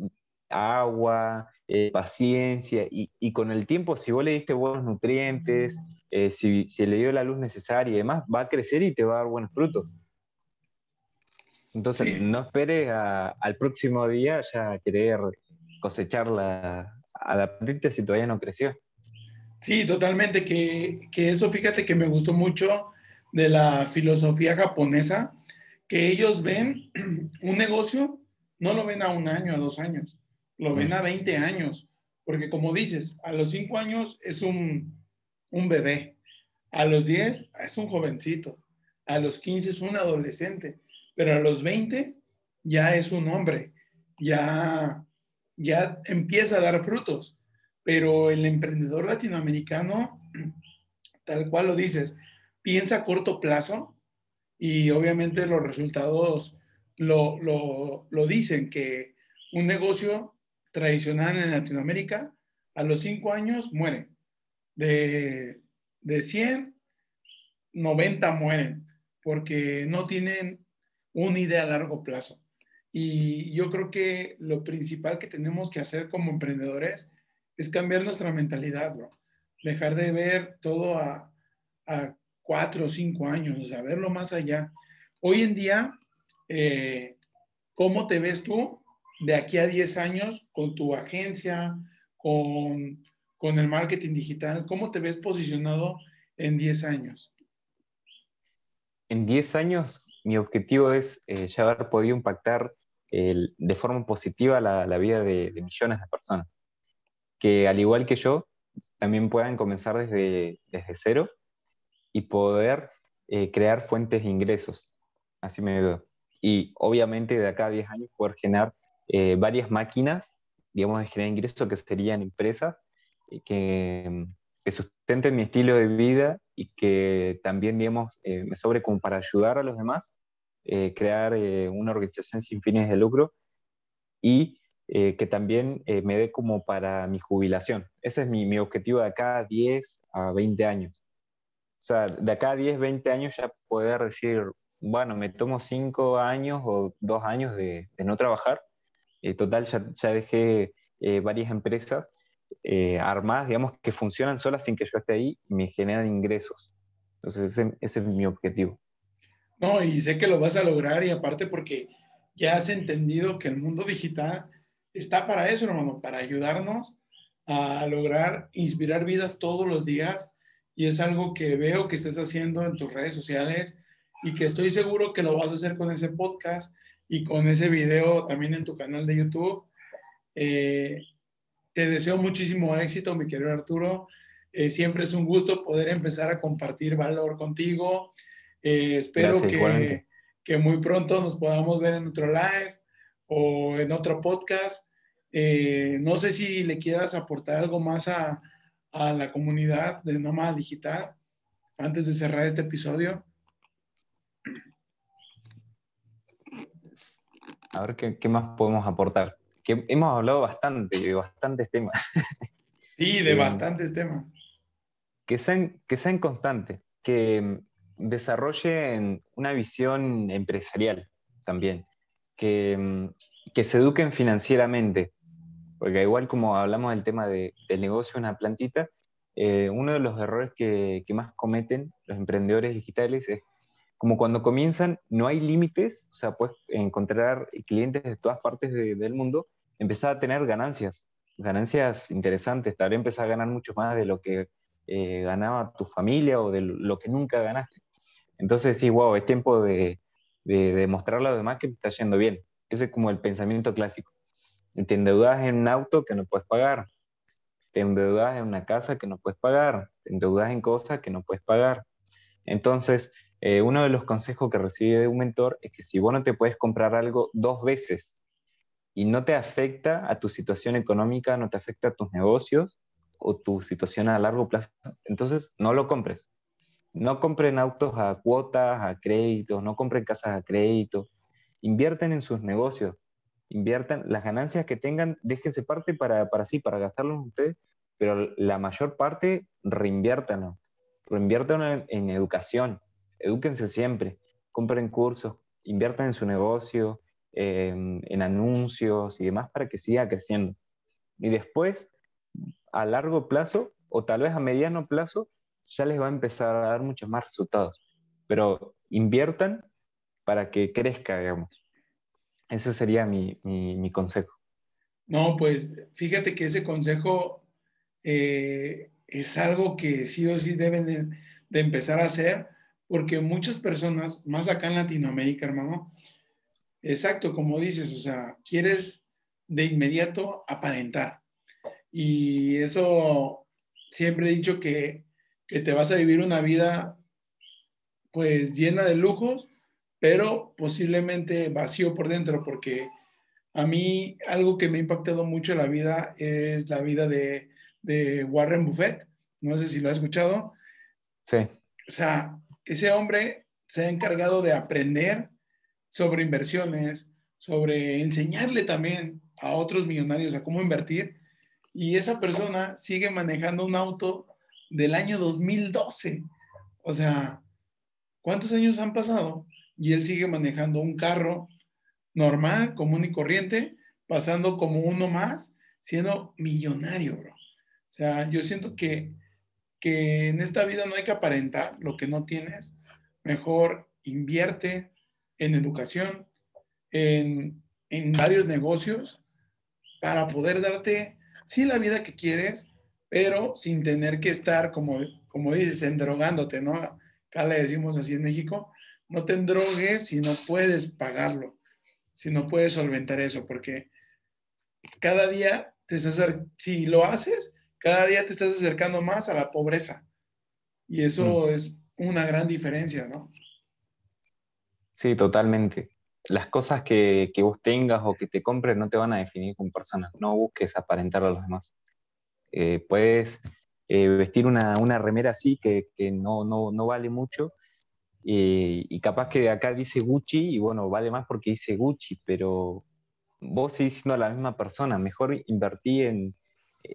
agua, eh, paciencia, y, y, con el tiempo, si vos le diste buenos nutrientes, eh, si, si, le dio la luz necesaria y demás, va a crecer y te va a dar buenos frutos. Entonces, no esperes al próximo día ya querer cosechar la, a la plantita si todavía no creció. Sí, totalmente, que, que eso fíjate que me gustó mucho de la filosofía japonesa, que ellos ven un negocio, no lo ven a un año, a dos años, lo ven a 20 años, porque como dices, a los 5 años es un, un bebé, a los 10 es un jovencito, a los 15 es un adolescente, pero a los 20 ya es un hombre, ya, ya empieza a dar frutos. Pero el emprendedor latinoamericano, tal cual lo dices, piensa a corto plazo y obviamente los resultados lo, lo, lo dicen, que un negocio tradicional en Latinoamérica a los cinco años muere. De, de 100, 90 mueren porque no tienen una idea a largo plazo. Y yo creo que lo principal que tenemos que hacer como emprendedores es cambiar nuestra mentalidad, bro. Dejar de ver todo a, a cuatro o cinco años, o sea, verlo más allá. Hoy en día, eh, ¿cómo te ves tú de aquí a 10 años con tu agencia, con, con el marketing digital? ¿Cómo te ves posicionado en 10 años? En 10 años, mi objetivo es eh, ya haber podido impactar de forma positiva la, la vida de, de, millones de personas. Que al igual que yo, también puedan comenzar desde, desde cero y poder eh, crear fuentes de ingresos. Así me veo. Y obviamente de acá a 10 años poder generar eh, varias máquinas, digamos, de generar ingresos que serían empresas eh, que, que, sustenten mi estilo de vida y que también, digamos, me sobre como para ayudar a los demás, crear una organización sin fines de lucro y que también me dé como para mi jubilación. Ese es mi, mi objetivo de acá a 10 a 20 años. O sea, de acá a 10, 20 años ya poder decir, bueno, me tomo 5 años o 2 años de, de no trabajar. Eh, total, ya, ya dejé eh, varias empresas eh, armadas, digamos, que funcionan solas sin que yo esté ahí y me generan ingresos. Entonces, ese, ese, es mi objetivo. No, y sé que lo vas a lograr y aparte porque ya has entendido que el mundo digital está para eso, hermano, para ayudarnos a lograr inspirar vidas todos los días y es algo que veo que estás haciendo en tus redes sociales y que estoy seguro que lo vas a hacer con ese podcast y con ese video también en tu canal de YouTube. Eh, te deseo muchísimo éxito, mi querido Arturo. Eh, siempre es un gusto poder empezar a compartir valor contigo. Eh, espero que, que, muy pronto nos podamos ver en otro live o en otro podcast. No sé si le quieras aportar algo más a, a la comunidad de Nómada Digital antes de cerrar este episodio? A ver qué, qué más podemos aportar. Que hemos hablado bastante, de bastantes temas. Sí, de eh, bastantes temas. Que sean, que sean constantes, que desarrollen una visión empresarial también, que, que se eduquen financieramente, porque igual como hablamos del tema de, del negocio una plantita, eh, uno de los errores que, que, más cometen los emprendedores digitales es como cuando comienzan no hay límites, o sea, puedes encontrar clientes de todas partes de, del mundo, empezar a tener ganancias, ganancias interesantes, tal vez empezar a ganar mucho más de lo que eh, ganaba tu familia o de lo que nunca ganaste. Entonces, sí, wow, es tiempo de, de demostrar a los demás que está yendo bien. Ese es como el pensamiento clásico te endeudas en un auto que no puedes pagar, te endeudas en una casa que no puedes pagar, te endeudas en cosas que no puedes pagar. Entonces, eh, uno de los consejos que recibí de un mentor es que si vos no te puedes comprar algo dos veces y no te afecta a tu situación económica, no te afecta a tus negocios o tu situación a largo plazo, entonces no lo compres. No compren autos a cuotas, a créditos, no compren casas a crédito, invierten en sus negocios, inviertan las ganancias que tengan, déjense parte para, para sí, para gastarlos ustedes, pero la mayor parte reinviértanlo, reinviértanlo en, en educación, edúquense siempre, compren cursos, inviertan en su negocio, en anuncios y demás para que siga creciendo. Y después, a largo plazo o tal vez a mediano plazo, ya les va a empezar a dar muchos más resultados. Pero inviertan para que crezca, digamos. Ese sería mi, mi, consejo. No, pues fíjate que ese consejo eh, es algo que sí o sí deben de, empezar a hacer, porque muchas personas, más acá en Latinoamérica, hermano, exacto, como dices, o sea, quieres de inmediato aparentar. Y eso siempre he dicho que, que te vas a vivir una vida pues llena de lujos, pero posiblemente vacío por dentro, porque a mí algo que me ha impactado mucho en la vida es la vida de, de Warren Buffett. No sé si lo has escuchado. Sí. O sea, ese hombre se ha encargado de aprender sobre inversiones, sobre enseñarle también a otros millonarios a cómo invertir. Y esa persona sigue manejando un auto del año 2012. O sea, ¿cuántos años han pasado? Y él sigue manejando un carro normal, común y corriente, pasando como uno más, siendo millonario, bro. O sea, yo siento que, que en esta vida no hay que aparentar lo que no tienes. Mejor invierte en educación, en, en varios negocios, para poder darte, sí, la vida que quieres, pero sin tener que estar, como, como dices, endrogándote, ¿no? Acá le decimos así en México, no te endrogues si no puedes pagarlo, si no puedes solventar eso, porque cada día te estás, si lo haces, cada día te estás acercando más a la pobreza. Y eso mm. es una gran diferencia, ¿no? Sí, totalmente. Las cosas que, que, vos tengas o que te compres no te van a definir como persona. No busques aparentar a los demás. Eh, puedes eh, vestir una, una, remera así que, que no, no, no, vale mucho y, y capaz que acá dice Gucci y bueno, vale más porque dice Gucci, pero vos sigues siendo la misma persona. Mejor invertí en,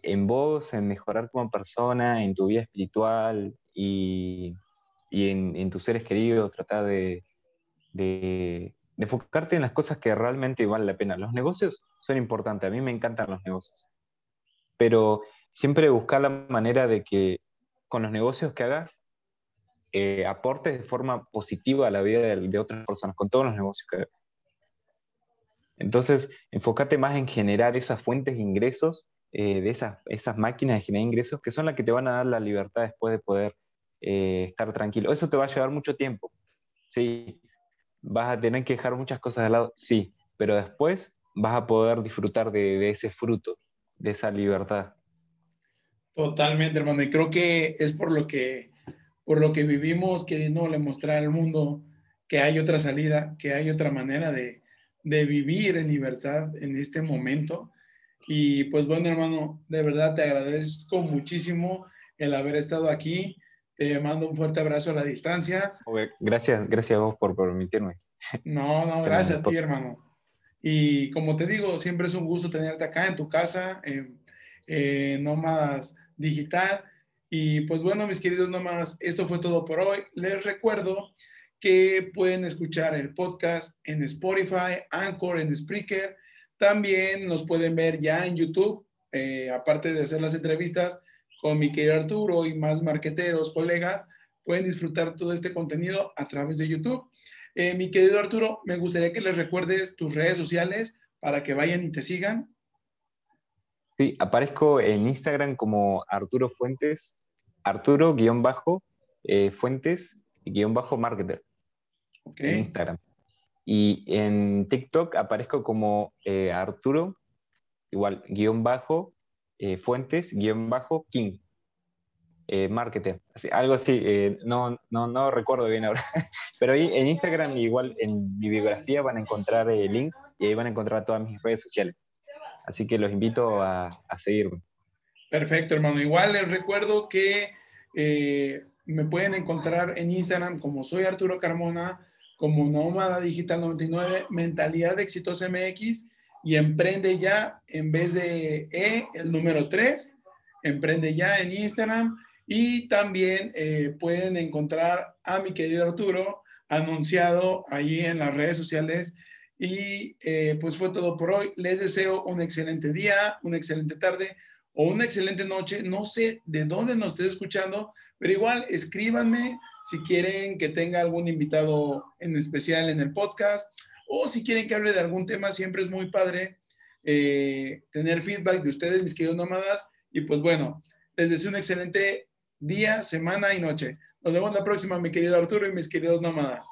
en vos, en mejorar como persona, en tu vida espiritual y, y en, en, tus seres queridos, tratar de, de, enfocarte en las cosas que realmente valen la pena. Los negocios son importantes, a mí me encantan los negocios, pero siempre buscar la manera de que con los negocios que hagas eh, aportes de forma positiva a la vida de, de, otras personas, con todos los negocios que hagas. Entonces, enfócate más en generar esas fuentes de ingresos, eh, de esas, esas máquinas de generar ingresos, que son las que te van a dar la libertad después de poder eh, estar tranquilo. Eso te va a llevar mucho tiempo. Sí, vas a tener que dejar muchas cosas de lado, sí, pero después vas a poder disfrutar de, ese fruto, de esa libertad. Totalmente, hermano. Y creo que es por lo que, por lo que vivimos, queriendo mostrar al mundo que hay otra salida, que hay otra manera de, de vivir en libertad en este momento. Y pues bueno, hermano, de verdad te agradezco muchísimo el haber estado aquí. Te mando un fuerte abrazo a la distancia. Gracias, gracias a vos por permitirme. No, no, gracias a ti, hermano. Y como te digo, siempre es un gusto tenerte acá en tu casa, en, en Nómadas Digital. Y pues bueno, mis queridos nómadas, esto fue todo por hoy. Les recuerdo que pueden escuchar el podcast en Spotify, Anchor, en Spreaker. También nos pueden ver ya en YouTube, eh, aparte de hacer las entrevistas con mi querido Arturo y más marqueteros, colegas, pueden disfrutar todo este contenido a través de YouTube. Eh, mi querido Arturo, me gustaría que les recuerdes tus redes sociales para que vayan y te sigan. Sí, aparezco en Instagram como Arturo Fuentes, Arturo-Fuentes-Marketer. Eh, en Instagram. Y en TikTok aparezco como eh, Arturo, igual, guion bajo, eh, fuentes, guion bajo, king. Eh, marketer, algo así, no, no, no recuerdo bien ahora, pero ahí en Instagram igual en mi biografía van a encontrar el link y ahí van a encontrar todas mis redes sociales. Así que los invito a, a seguirme. Perfecto, hermano. Igual les recuerdo que me pueden encontrar en Instagram como soy Arturo Carmona como Nómada Digital 99, Mentalidad Exitosa MX y Emprende Ya en vez de E, el número 3. Emprende Ya en Instagram. Y también eh, pueden encontrar a mi querido Arturo anunciado allí en las redes sociales. Y eh, pues fue todo por hoy. Les deseo un excelente día, una excelente tarde o una excelente noche. No sé de dónde nos estés escuchando, pero igual escríbanme si quieren que tenga algún invitado en especial en el podcast o si quieren que hable de algún tema, siempre es muy padre eh, tener feedback de ustedes, mis queridos nómadas. Y pues bueno, les deseo un excelente día, semana y noche. Nos vemos la próxima, mi querido Arturo y mis queridos nómadas.